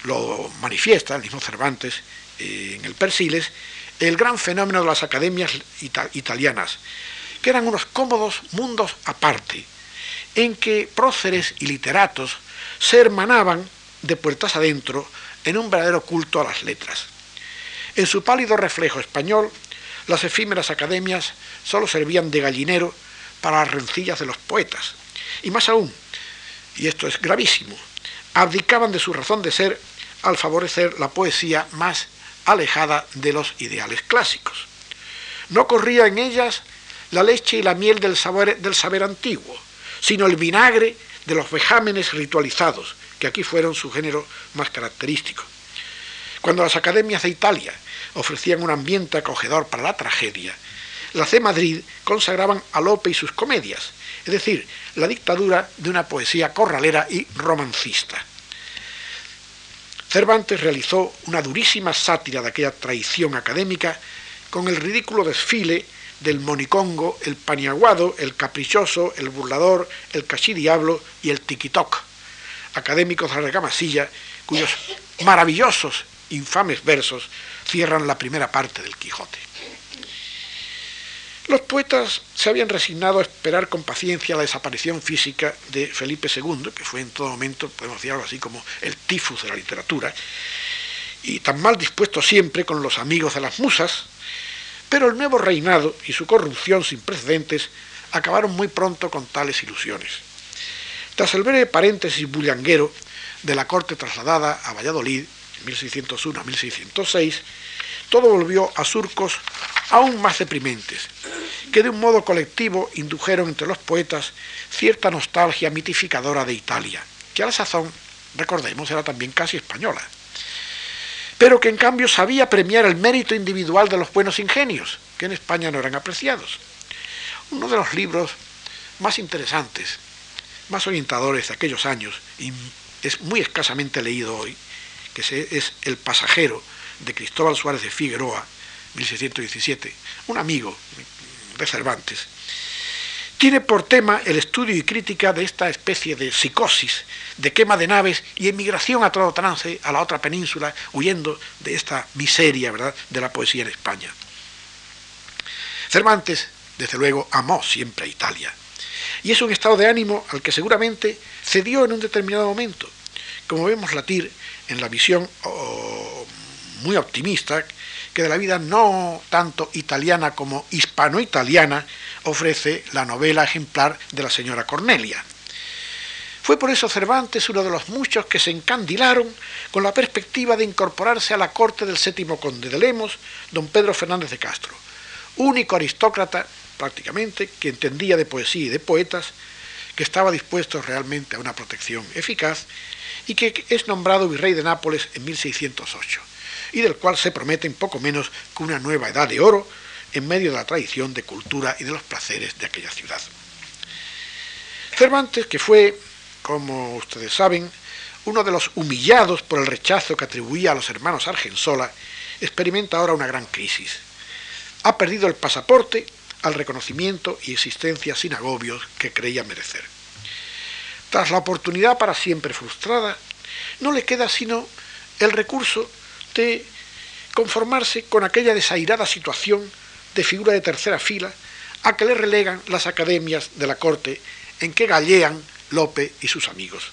lo manifiesta, el mismo Cervantes, eh, en el Persiles, el gran fenómeno de las academias italianas, que eran unos cómodos mundos aparte, en que próceres y literatos se hermanaban de puertas adentro en un verdadero culto a las letras. En su pálido reflejo español, las efímeras academias solo servían de gallinero para las rencillas de los poetas. Y más aún, y esto es gravísimo, abdicaban de su razón de ser al favorecer la poesía más alejada de los ideales clásicos. No corría en ellas la leche y la miel del saber, del saber antiguo, sino el vinagre de los vejámenes ritualizados, que aquí fueron su género más característico. Cuando las academias de Italia ofrecían un ambiente acogedor para la tragedia, las de Madrid consagraban a Lope y sus comedias, es decir, la dictadura de una poesía corralera y romancista. Cervantes realizó una durísima sátira de aquella traición académica con el ridículo desfile del monicongo, el paniaguado, el caprichoso, el burlador, el cachidiablo y el tiquitoc, académicos de la recamasilla, cuyos maravillosos, infames versos cierran la primera parte del Quijote. Los poetas se habían resignado a esperar con paciencia la desaparición física de Felipe II, que fue en todo momento, podemos decir algo así como el tifus de la literatura, y tan mal dispuesto siempre con los amigos de las musas, pero el nuevo reinado y su corrupción sin precedentes acabaron muy pronto con tales ilusiones. Tras el breve paréntesis bullanguero de la corte trasladada a Valladolid, 1601 a 1606, todo volvió a surcos aún más deprimentes, que de un modo colectivo indujeron entre los poetas cierta nostalgia mitificadora de Italia, que a la sazón, recordemos, era también casi española, pero que en cambio sabía premiar el mérito individual de los buenos ingenios, que en España no eran apreciados. Uno de los libros más interesantes, más orientadores de aquellos años, y es muy escasamente leído hoy, que es El pasajero, de Cristóbal Suárez de Figueroa, 1617, un amigo de Cervantes, tiene por tema el estudio y crítica de esta especie de psicosis, de quema de naves y emigración a todo trance a la otra península, huyendo de esta miseria ¿verdad? de la poesía en España. Cervantes, desde luego, amó siempre a Italia. Y es un estado de ánimo al que seguramente cedió en un determinado momento, como vemos latir en la visión muy optimista que de la vida no tanto italiana como hispano-italiana ofrece la novela ejemplar de la señora Cornelia. Fue por eso Cervantes uno de los muchos que se encandilaron con la perspectiva de incorporarse a la corte del séptimo conde de Lemos, don Pedro Fernández de Castro, único aristócrata prácticamente que entendía de poesía y de poetas, que estaba dispuesto realmente a una protección eficaz y que es nombrado virrey de Nápoles en 1608 y del cual se promete en poco menos que una nueva edad de oro en medio de la tradición de cultura y de los placeres de aquella ciudad. Cervantes, que fue, como ustedes saben, uno de los humillados por el rechazo que atribuía a los hermanos Argensola, experimenta ahora una gran crisis. Ha perdido el pasaporte al reconocimiento y existencia sin agobios que creía merecer. Tras la oportunidad para siempre frustrada, no le queda sino el recurso de conformarse con aquella desairada situación de figura de tercera fila a que le relegan las academias de la corte en que gallean Lope y sus amigos.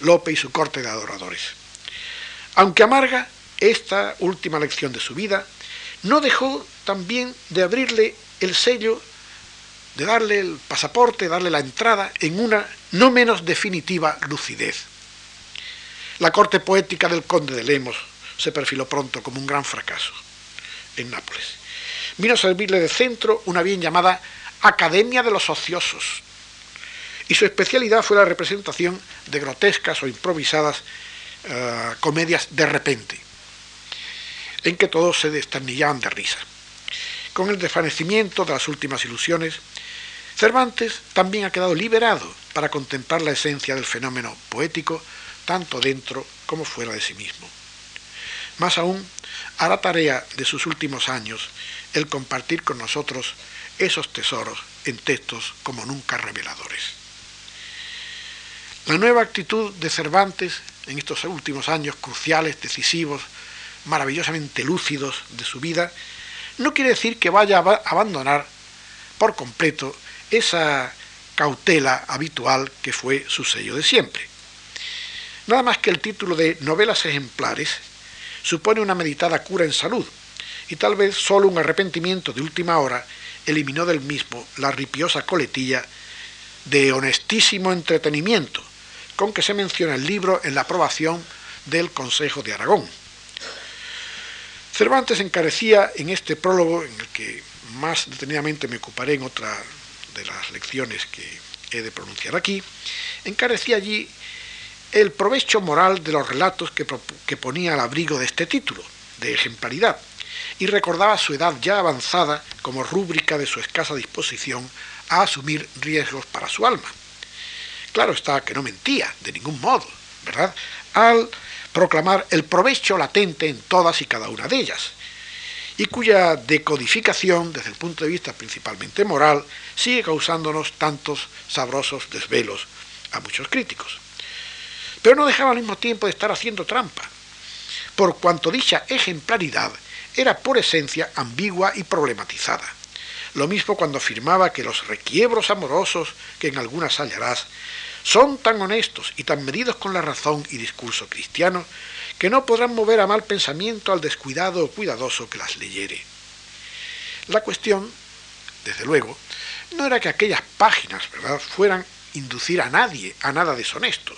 Lope y su corte de adoradores. Aunque amarga esta última lección de su vida, no dejó también de abrirle el sello, de darle el pasaporte, darle la entrada en una no menos definitiva lucidez. La corte poética del conde de Lemos se perfiló pronto como un gran fracaso en Nápoles. Vino a servirle de centro una bien llamada Academia de los Ociosos, y su especialidad fue la representación de grotescas o improvisadas eh, comedias de repente, en que todos se destornillaban de risa. Con el desvanecimiento de las últimas ilusiones, Cervantes también ha quedado liberado para contemplar la esencia del fenómeno poético tanto dentro como fuera de sí mismo. Más aún, hará tarea de sus últimos años el compartir con nosotros esos tesoros en textos como nunca reveladores. La nueva actitud de Cervantes en estos últimos años cruciales, decisivos, maravillosamente lúcidos de su vida, no quiere decir que vaya a abandonar por completo esa cautela habitual que fue su sello de siempre. Nada más que el título de Novelas ejemplares supone una meditada cura en salud, y tal vez solo un arrepentimiento de última hora eliminó del mismo la ripiosa coletilla de honestísimo entretenimiento con que se menciona el libro en la aprobación del Consejo de Aragón. Cervantes encarecía en este prólogo, en el que más detenidamente me ocuparé en otra de las lecciones que he de pronunciar aquí, encarecía allí el provecho moral de los relatos que, ponía al abrigo de este título, de ejemplaridad, y recordaba su edad ya avanzada como rúbrica de su escasa disposición a asumir riesgos para su alma. Claro está que no mentía, de ningún modo, ¿verdad? Al proclamar el provecho latente en todas y cada una de ellas, y cuya decodificación, desde el punto de vista principalmente moral, sigue causándonos tantos sabrosos desvelos a muchos críticos. Pero no dejaba al mismo tiempo de estar haciendo trampa, por cuanto dicha ejemplaridad era por esencia ambigua y problematizada. Lo mismo cuando afirmaba que los requiebros amorosos que en algunas hallarás son tan honestos y tan medidos con la razón y discurso cristiano que no podrán mover a mal pensamiento al descuidado o cuidadoso que las leyere. La cuestión, desde luego, no era que aquellas páginas ¿verdad? fueran inducir a nadie a nada deshonesto,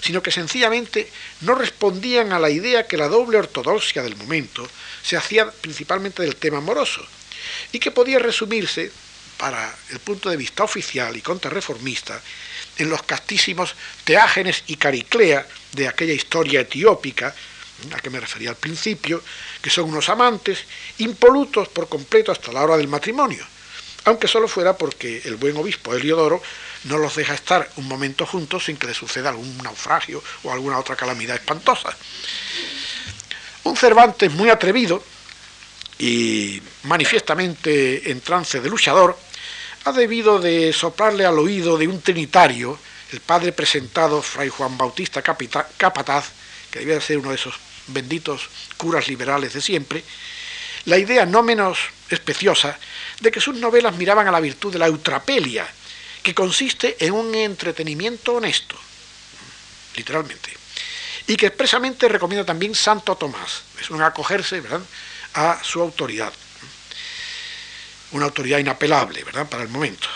sino que sencillamente no respondían a la idea que la doble ortodoxia del momento se hacía principalmente del tema amoroso, y que podía resumirse, para el punto de vista oficial y contrarreformista, en los castísimos Teágenes y Cariclea de aquella historia etiópica, a que me refería al principio, que son unos amantes impolutos por completo hasta la hora del matrimonio, aunque solo fuera porque el buen obispo Heliodoro no los deja estar un momento juntos sin que le suceda algún naufragio o alguna otra calamidad espantosa. Un Cervantes muy atrevido y manifiestamente en trance de luchador, ha debido de soplarle al oído de un trinitario, el padre presentado, Fray Juan Bautista Capataz, que debía ser uno de esos benditos curas liberales de siempre, la idea no menos especiosa de que sus novelas miraban a la virtud de la eutrapelia, que consiste en un entretenimiento honesto, literalmente, y que expresamente recomienda también Santo Tomás, es un acogerse ¿verdad? a su autoridad una autoridad inapelable, ¿verdad?, para el momento.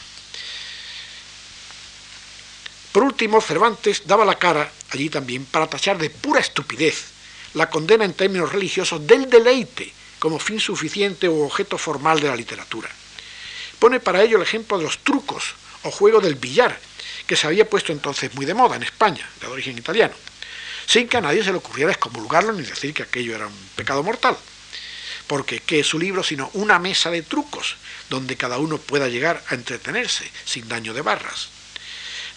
Por último, Cervantes daba la cara allí también para tachar de pura estupidez la condena en términos religiosos del deleite como fin suficiente o objeto formal de la literatura. Pone para ello el ejemplo de los trucos o juego del billar, que se había puesto entonces muy de moda en España, de origen italiano, sin que a nadie se le ocurriera excomulgarlo ni decir que aquello era un pecado mortal porque ¿qué es su libro sino una mesa de trucos donde cada uno pueda llegar a entretenerse sin daño de barras?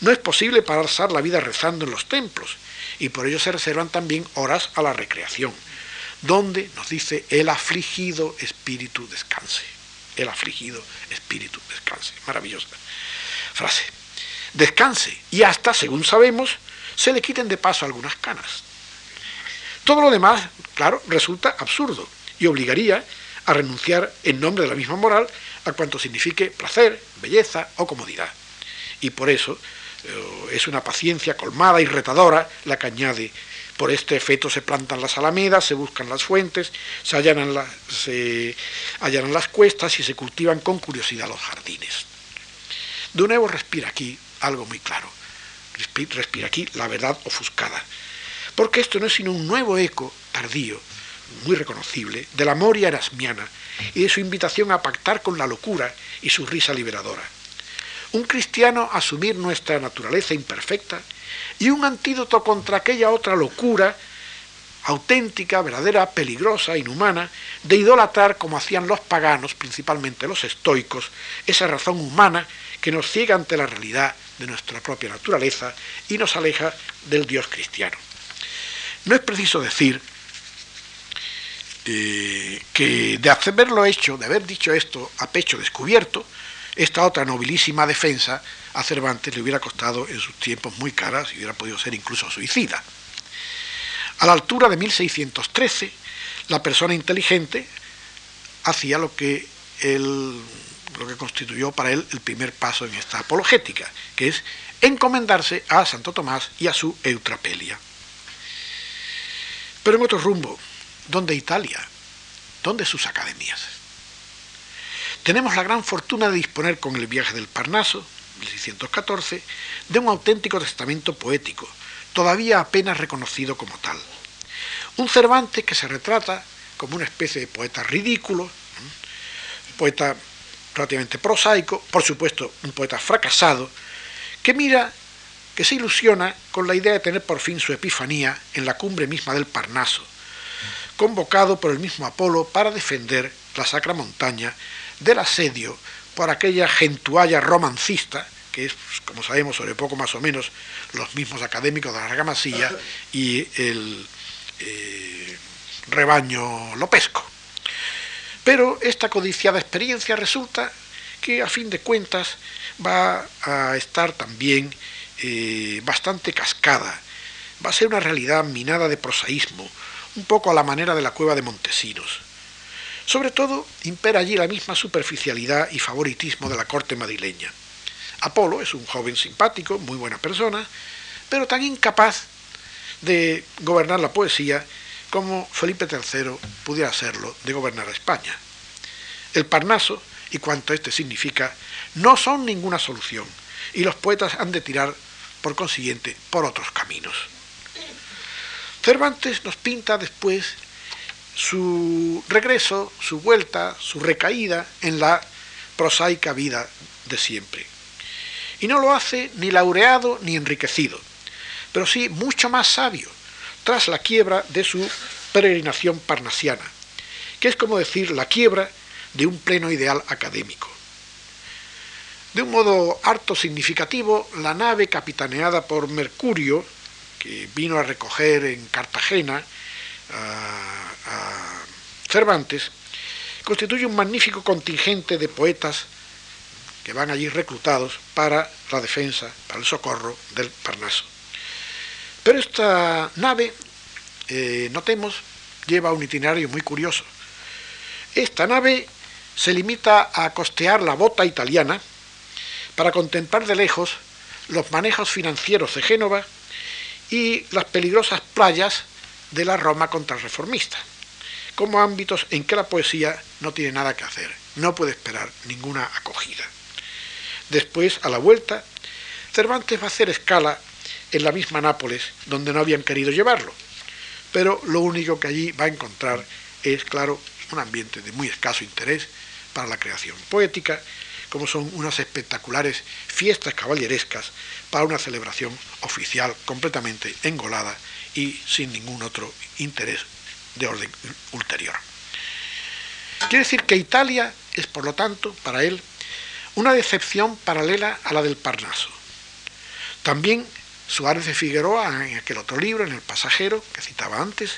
No es posible pasar la vida rezando en los templos y por ello se reservan también horas a la recreación, donde nos dice el afligido espíritu descanse. El afligido espíritu descanse. Maravillosa frase. Descanse y hasta, según sabemos, se le quiten de paso algunas canas. Todo lo demás, claro, resulta absurdo y obligaría a renunciar en nombre de la misma moral a cuanto signifique placer, belleza o comodidad. Y por eso eh, es una paciencia colmada y retadora la que añade, por este efecto se plantan las alamedas, se buscan las fuentes, se allanan, se allanan las cuestas y se cultivan con curiosidad los jardines. De nuevo respira aquí algo muy claro, respira aquí la verdad ofuscada, porque esto no es sino un nuevo eco tardío muy reconocible de la Moria erasmiana y de su invitación a pactar con la locura y su risa liberadora. Un cristiano asumir nuestra naturaleza imperfecta y un antídoto contra aquella otra locura auténtica, verdadera, peligrosa, inhumana, de idolatrar como hacían los paganos, principalmente los estoicos, esa razón humana que nos ciega ante la realidad de nuestra propia naturaleza y nos aleja del Dios cristiano. No es preciso decir eh, que de haberlo hecho, de haber dicho esto a pecho descubierto, esta otra nobilísima defensa a Cervantes le hubiera costado en sus tiempos muy caras y hubiera podido ser incluso suicida. A la altura de 1613, la persona inteligente hacía lo que, lo que constituyó para él el primer paso en esta apologética, que es encomendarse a Santo Tomás y a su eutrapelia. Pero en otro rumbo, ¿Dónde Italia? ¿Dónde sus academias? Tenemos la gran fortuna de disponer con el viaje del Parnaso, 1614, de un auténtico testamento poético, todavía apenas reconocido como tal. Un Cervantes que se retrata como una especie de poeta ridículo, poeta relativamente prosaico, por supuesto un poeta fracasado, que mira, que se ilusiona con la idea de tener por fin su epifanía en la cumbre misma del Parnaso, convocado por el mismo Apolo para defender la sacra montaña del asedio por aquella gentualla romancista, que es, como sabemos, sobre poco más o menos los mismos académicos de la Argamasilla y el eh, rebaño lopesco. Pero esta codiciada experiencia resulta que a fin de cuentas va a estar también eh, bastante cascada, va a ser una realidad minada de prosaísmo, un poco a la manera de la cueva de Montesinos. Sobre todo impera allí la misma superficialidad y favoritismo de la corte madrileña. Apolo es un joven simpático, muy buena persona, pero tan incapaz de gobernar la poesía como Felipe III pudiera hacerlo de gobernar a España. El Parnaso y cuanto este significa no son ninguna solución y los poetas han de tirar, por consiguiente, por otros caminos. Cervantes nos pinta después su regreso, su vuelta, su recaída en la prosaica vida de siempre. Y no lo hace ni laureado ni enriquecido, pero sí mucho más sabio, tras la quiebra de su peregrinación parnasiana, que es como decir la quiebra de un pleno ideal académico. De un modo harto significativo, la nave capitaneada por Mercurio, que vino a recoger en Cartagena a, Cervantes, constituye un magnífico contingente de poetas que van allí reclutados para la defensa, para el socorro del Parnaso. Pero esta nave, eh, notemos, lleva un itinerario muy curioso. Esta nave se limita a costear la bota italiana para contemplar de lejos los manejos financieros de Génova y las peligrosas playas de la Roma contrarreformista, como ámbitos en que la poesía no tiene nada que hacer, no puede esperar ninguna acogida. Después, a la vuelta, Cervantes va a hacer escala en la misma Nápoles, donde no habían querido llevarlo, pero lo único que allí va a encontrar es, claro, un ambiente de muy escaso interés para la creación poética, como son unas espectaculares fiestas caballerescas para una celebración oficial completamente engolada y sin ningún otro interés de orden ulterior. Quiere decir que Italia es, por lo tanto, para él, una decepción paralela a la del Parnaso. También Suárez de Figueroa, en aquel otro libro, en El Pasajero, que citaba antes,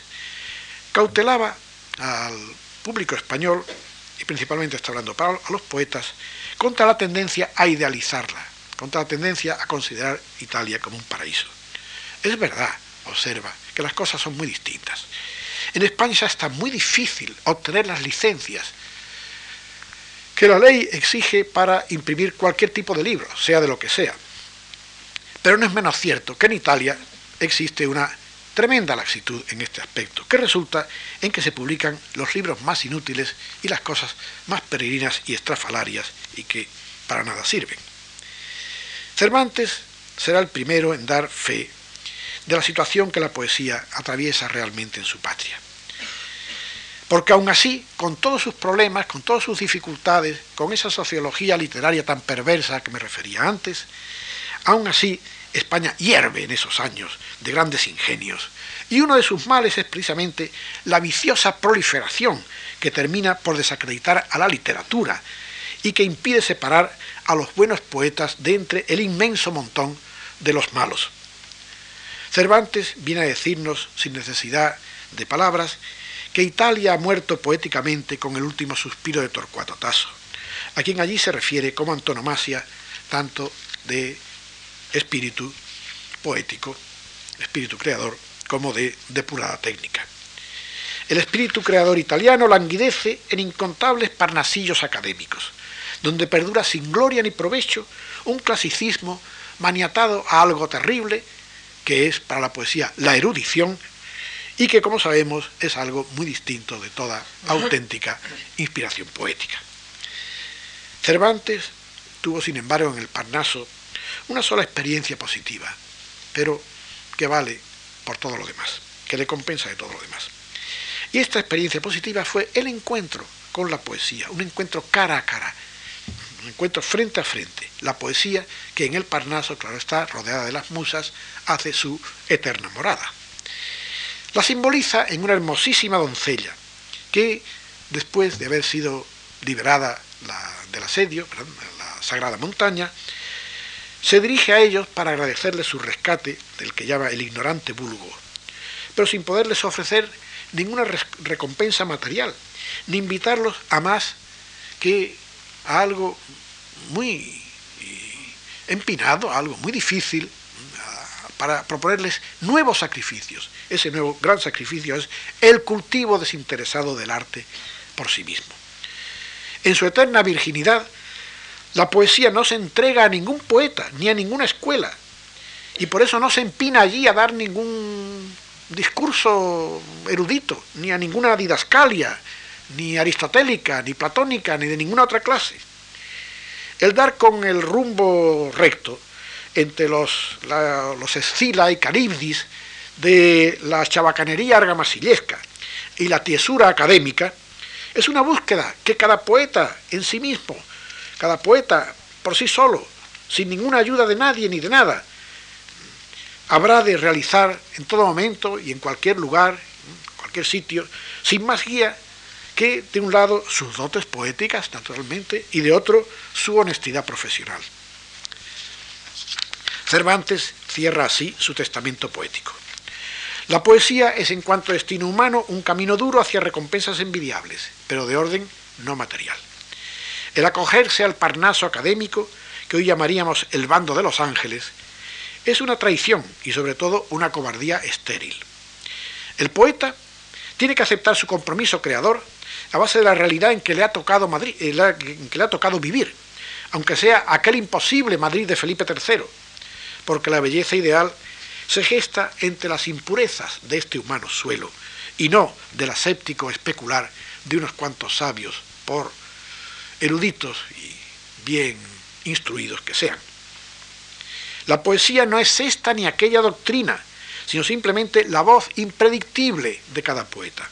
cautelaba al público español y principalmente está hablando para los poetas, contra la tendencia a idealizarla, contra la tendencia a considerar Italia como un paraíso. Es verdad, observa, que las cosas son muy distintas. En España ya está muy difícil obtener las licencias que la ley exige para imprimir cualquier tipo de libro, sea de lo que sea. Pero no es menos cierto que en Italia existe una Tremenda laxitud en este aspecto, que resulta en que se publican los libros más inútiles y las cosas más peregrinas y estrafalarias y que para nada sirven. Cervantes será el primero en dar fe de la situación que la poesía atraviesa realmente en su patria. Porque aún así, con todos sus problemas, con todas sus dificultades, con esa sociología literaria tan perversa que me refería antes, aún así España hierve en esos años de grandes ingenios. Y uno de sus males es precisamente la viciosa proliferación que termina por desacreditar a la literatura y que impide separar a los buenos poetas de entre el inmenso montón de los malos. Cervantes viene a decirnos, sin necesidad de palabras, que Italia ha muerto poéticamente con el último suspiro de Torcuato Tasso, a quien allí se refiere como antonomasia tanto de espíritu poético, espíritu creador, como de depurada técnica. El espíritu creador italiano languidece en incontables parnasillos académicos, donde perdura sin gloria ni provecho un clasicismo maniatado a algo terrible, que es para la poesía la erudición, y que, como sabemos, es algo muy distinto de toda auténtica inspiración poética. Cervantes tuvo, sin embargo, en el Parnaso una sola experiencia positiva, pero que vale por todo lo demás, que le compensa de todo lo demás. Y esta experiencia positiva fue el encuentro con la poesía, un encuentro cara a cara, un encuentro frente a frente. La poesía que en el Parnaso, claro está, rodeada de las musas, hace su eterna morada. La simboliza en una hermosísima doncella que, después de haber sido liberada del asedio, la sagrada montaña, se dirige a ellos para agradecerles su rescate del que llama el ignorante vulgo, pero sin poderles ofrecer ninguna recompensa material ni invitarlos a más que a algo muy empinado, algo muy difícil, para proponerles nuevos sacrificios. Ese nuevo gran sacrificio es el cultivo desinteresado del arte por sí mismo. En su eterna virginidad, la poesía no se entrega a ningún poeta ni a ninguna escuela, y por eso no se empina allí a dar ningún discurso erudito, ni a ninguna didascalia, ni aristotélica, ni platónica, ni de ninguna otra clase. El dar con el rumbo recto entre los, los escila y caribdis de la chabacanería argamasillesca y la tiesura académica es una búsqueda que cada poeta en sí mismo, cada poeta por sí solo, sin ninguna ayuda de nadie ni de nada, habrá de realizar en todo momento y en cualquier lugar, en cualquier sitio, sin más guía que de un lado sus dotes poéticas, naturalmente, y de otro su honestidad profesional. Cervantes cierra así su testamento poético. La poesía es en cuanto a destino humano un camino duro hacia recompensas envidiables, pero de orden no material. El acogerse al parnaso académico, que hoy llamaríamos el bando de los ángeles, es una traición y sobre todo una cobardía estéril. El poeta tiene que aceptar su compromiso creador a base de la realidad en que le ha tocado, Madrid, eh, en que le ha tocado vivir, aunque sea aquel imposible Madrid de Felipe III, porque la belleza ideal se gesta entre las impurezas de este humano suelo y no del aséptico especular de unos cuantos sabios, por eruditos y bien instruidos que sean. La poesía no es esta ni aquella doctrina, sino simplemente la voz impredictible de cada poeta.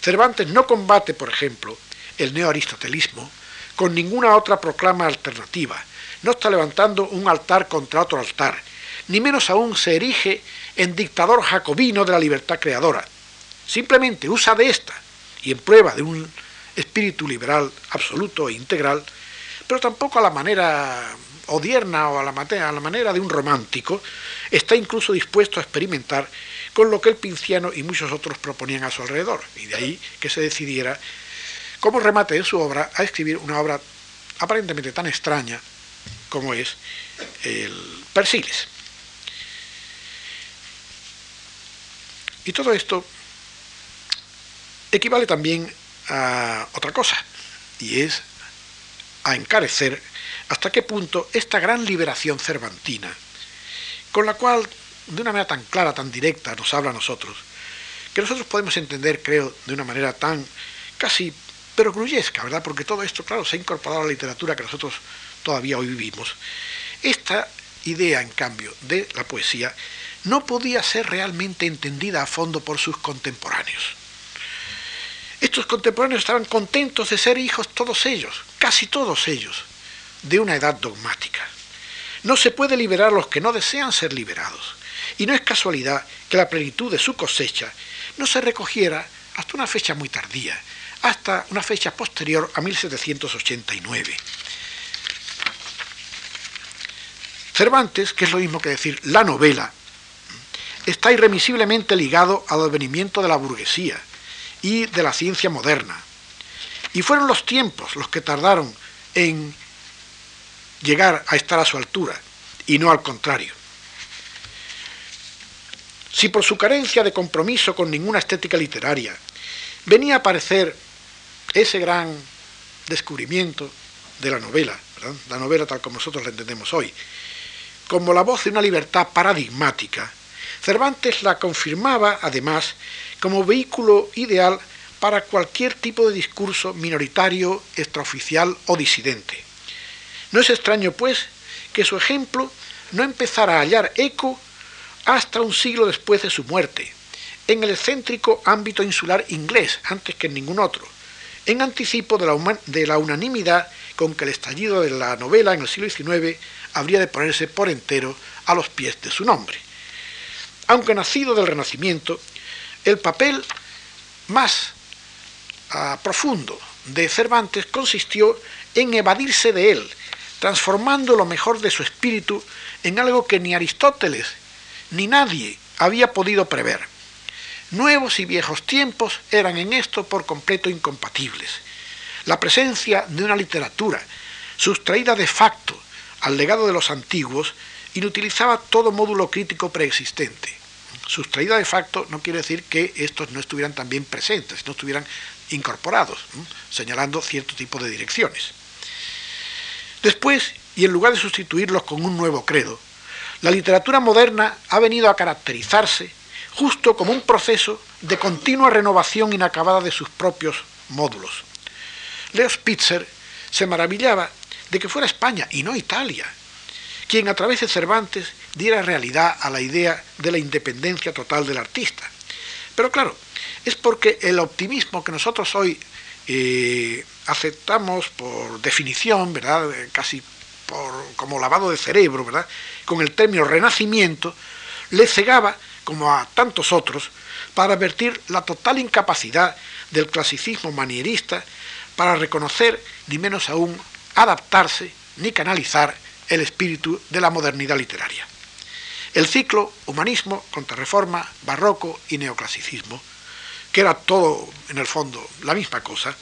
Cervantes no combate, por ejemplo, el neoaristotelismo con ninguna otra proclama alternativa, no está levantando un altar contra otro altar, ni menos aún se erige en dictador jacobino de la libertad creadora. Simplemente usa de esta y en prueba de un espíritu liberal absoluto e integral, pero tampoco a la manera odierna o a la, a la manera de un romántico, está incluso dispuesto a experimentar con lo que el pinciano y muchos otros proponían a su alrededor, y de ahí que se decidiera, como remate de su obra, a escribir una obra aparentemente tan extraña como es el Persiles. Y todo esto equivale también a otra cosa, y es a encarecer hasta qué punto esta gran liberación cervantina, con la cual de una manera tan clara, tan directa nos habla a nosotros, que nosotros podemos entender, creo, de una manera tan casi perogrullesca, ¿verdad? Porque todo esto, claro, se ha incorporado a la literatura que nosotros todavía hoy vivimos. Esta idea, en cambio, de la poesía no podía ser realmente entendida a fondo por sus contemporáneos. Estos contemporáneos estaban contentos de ser hijos todos ellos, casi todos ellos, de una edad dogmática. No se puede liberar a los que no desean ser liberados. Y no es casualidad que la plenitud de su cosecha no se recogiera hasta una fecha muy tardía, hasta una fecha posterior a 1789. Cervantes, que es lo mismo que decir la novela, está irremisiblemente ligado al advenimiento de la burguesía y de la ciencia moderna. Y fueron los tiempos los que tardaron en llegar a estar a su altura, y no al contrario. Si por su carencia de compromiso con ninguna estética literaria venía a aparecer ese gran descubrimiento de la novela, la novela tal como nosotros la entendemos hoy, como la voz de una libertad paradigmática, Cervantes la confirmaba además como vehículo ideal para cualquier tipo de discurso minoritario, extraoficial o disidente. No es extraño, pues, que su ejemplo no empezara a hallar eco hasta un siglo después de su muerte, en el excéntrico ámbito insular inglés, antes que en ningún otro, en anticipo de la, de la unanimidad con que el estallido de la novela en el siglo XIX habría de ponerse por entero a los pies de su nombre. Aunque nacido del Renacimiento, el papel más ah, profundo de Cervantes consistió en evadirse de él, transformando lo mejor de su espíritu en algo que ni Aristóteles ni nadie había podido prever. Nuevos y viejos tiempos eran en esto por completo incompatibles. La presencia de una literatura sustraída de facto al legado de los antiguos inutilizaba todo módulo crítico preexistente. Sustraída de facto no quiere decir que estos no estuvieran también presentes, no estuvieran incorporados, señalando cierto tipo de direcciones. Después, y en lugar de sustituirlos con un nuevo credo, la literatura moderna ha venido a caracterizarse justo como un proceso de continua renovación inacabada de sus propios módulos. Leo Spitzer se maravillaba de que fuera España y no Italia quien a través de Cervantes diera realidad a la idea de la independencia total del artista. Pero claro, es porque el optimismo que nosotros hoy eh, aceptamos por definición, ¿verdad? Casi por, como lavado de cerebro, ¿verdad? Con el término renacimiento, le cegaba, como a tantos otros, para advertir la total incapacidad del clasicismo manierista para reconocer, ni menos aún adaptarse ni canalizar el espíritu de la modernidad literaria. El ciclo humanismo, contrarreforma, barroco y neoclasicismo, que era todo en el fondo la misma cosa,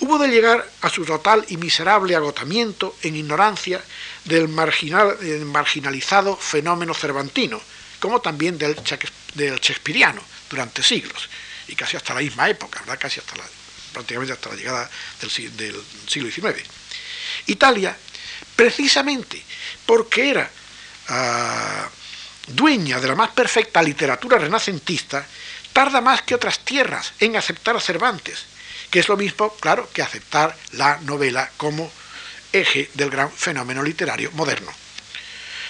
hubo de llegar a su total y miserable agotamiento en ignorancia del, marginal, marginalizado fenómeno cervantino, como también del, del shakespeariano durante siglos, y casi hasta la misma época, casi hasta la, prácticamente hasta la llegada del, del siglo XIX. Italia precisamente porque era ah, dueña de la más perfecta literatura renacentista, tarda más que otras tierras en aceptar a Cervantes, que es lo mismo, claro, que aceptar la novela como eje del gran fenómeno literario moderno.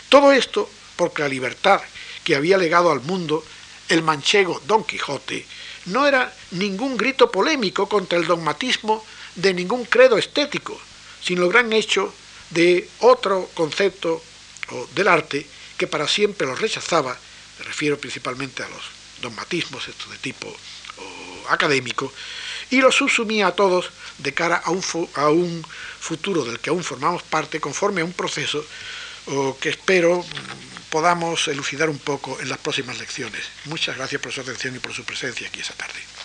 Todo esto porque la libertad que había legado al mundo el manchego Don Quijote no era ningún grito polémico contra el dogmatismo de ningún credo estético, sino el gran hecho de otro concepto del arte que para siempre lo rechazaba, me refiero principalmente a los dogmatismos estos de tipo académico, y los subsumía a todos de cara a un, a un futuro del que aún formamos parte conforme a un proceso que espero podamos elucidar un poco en las próximas lecciones. Muchas gracias por su atención y por su presencia aquí esta tarde.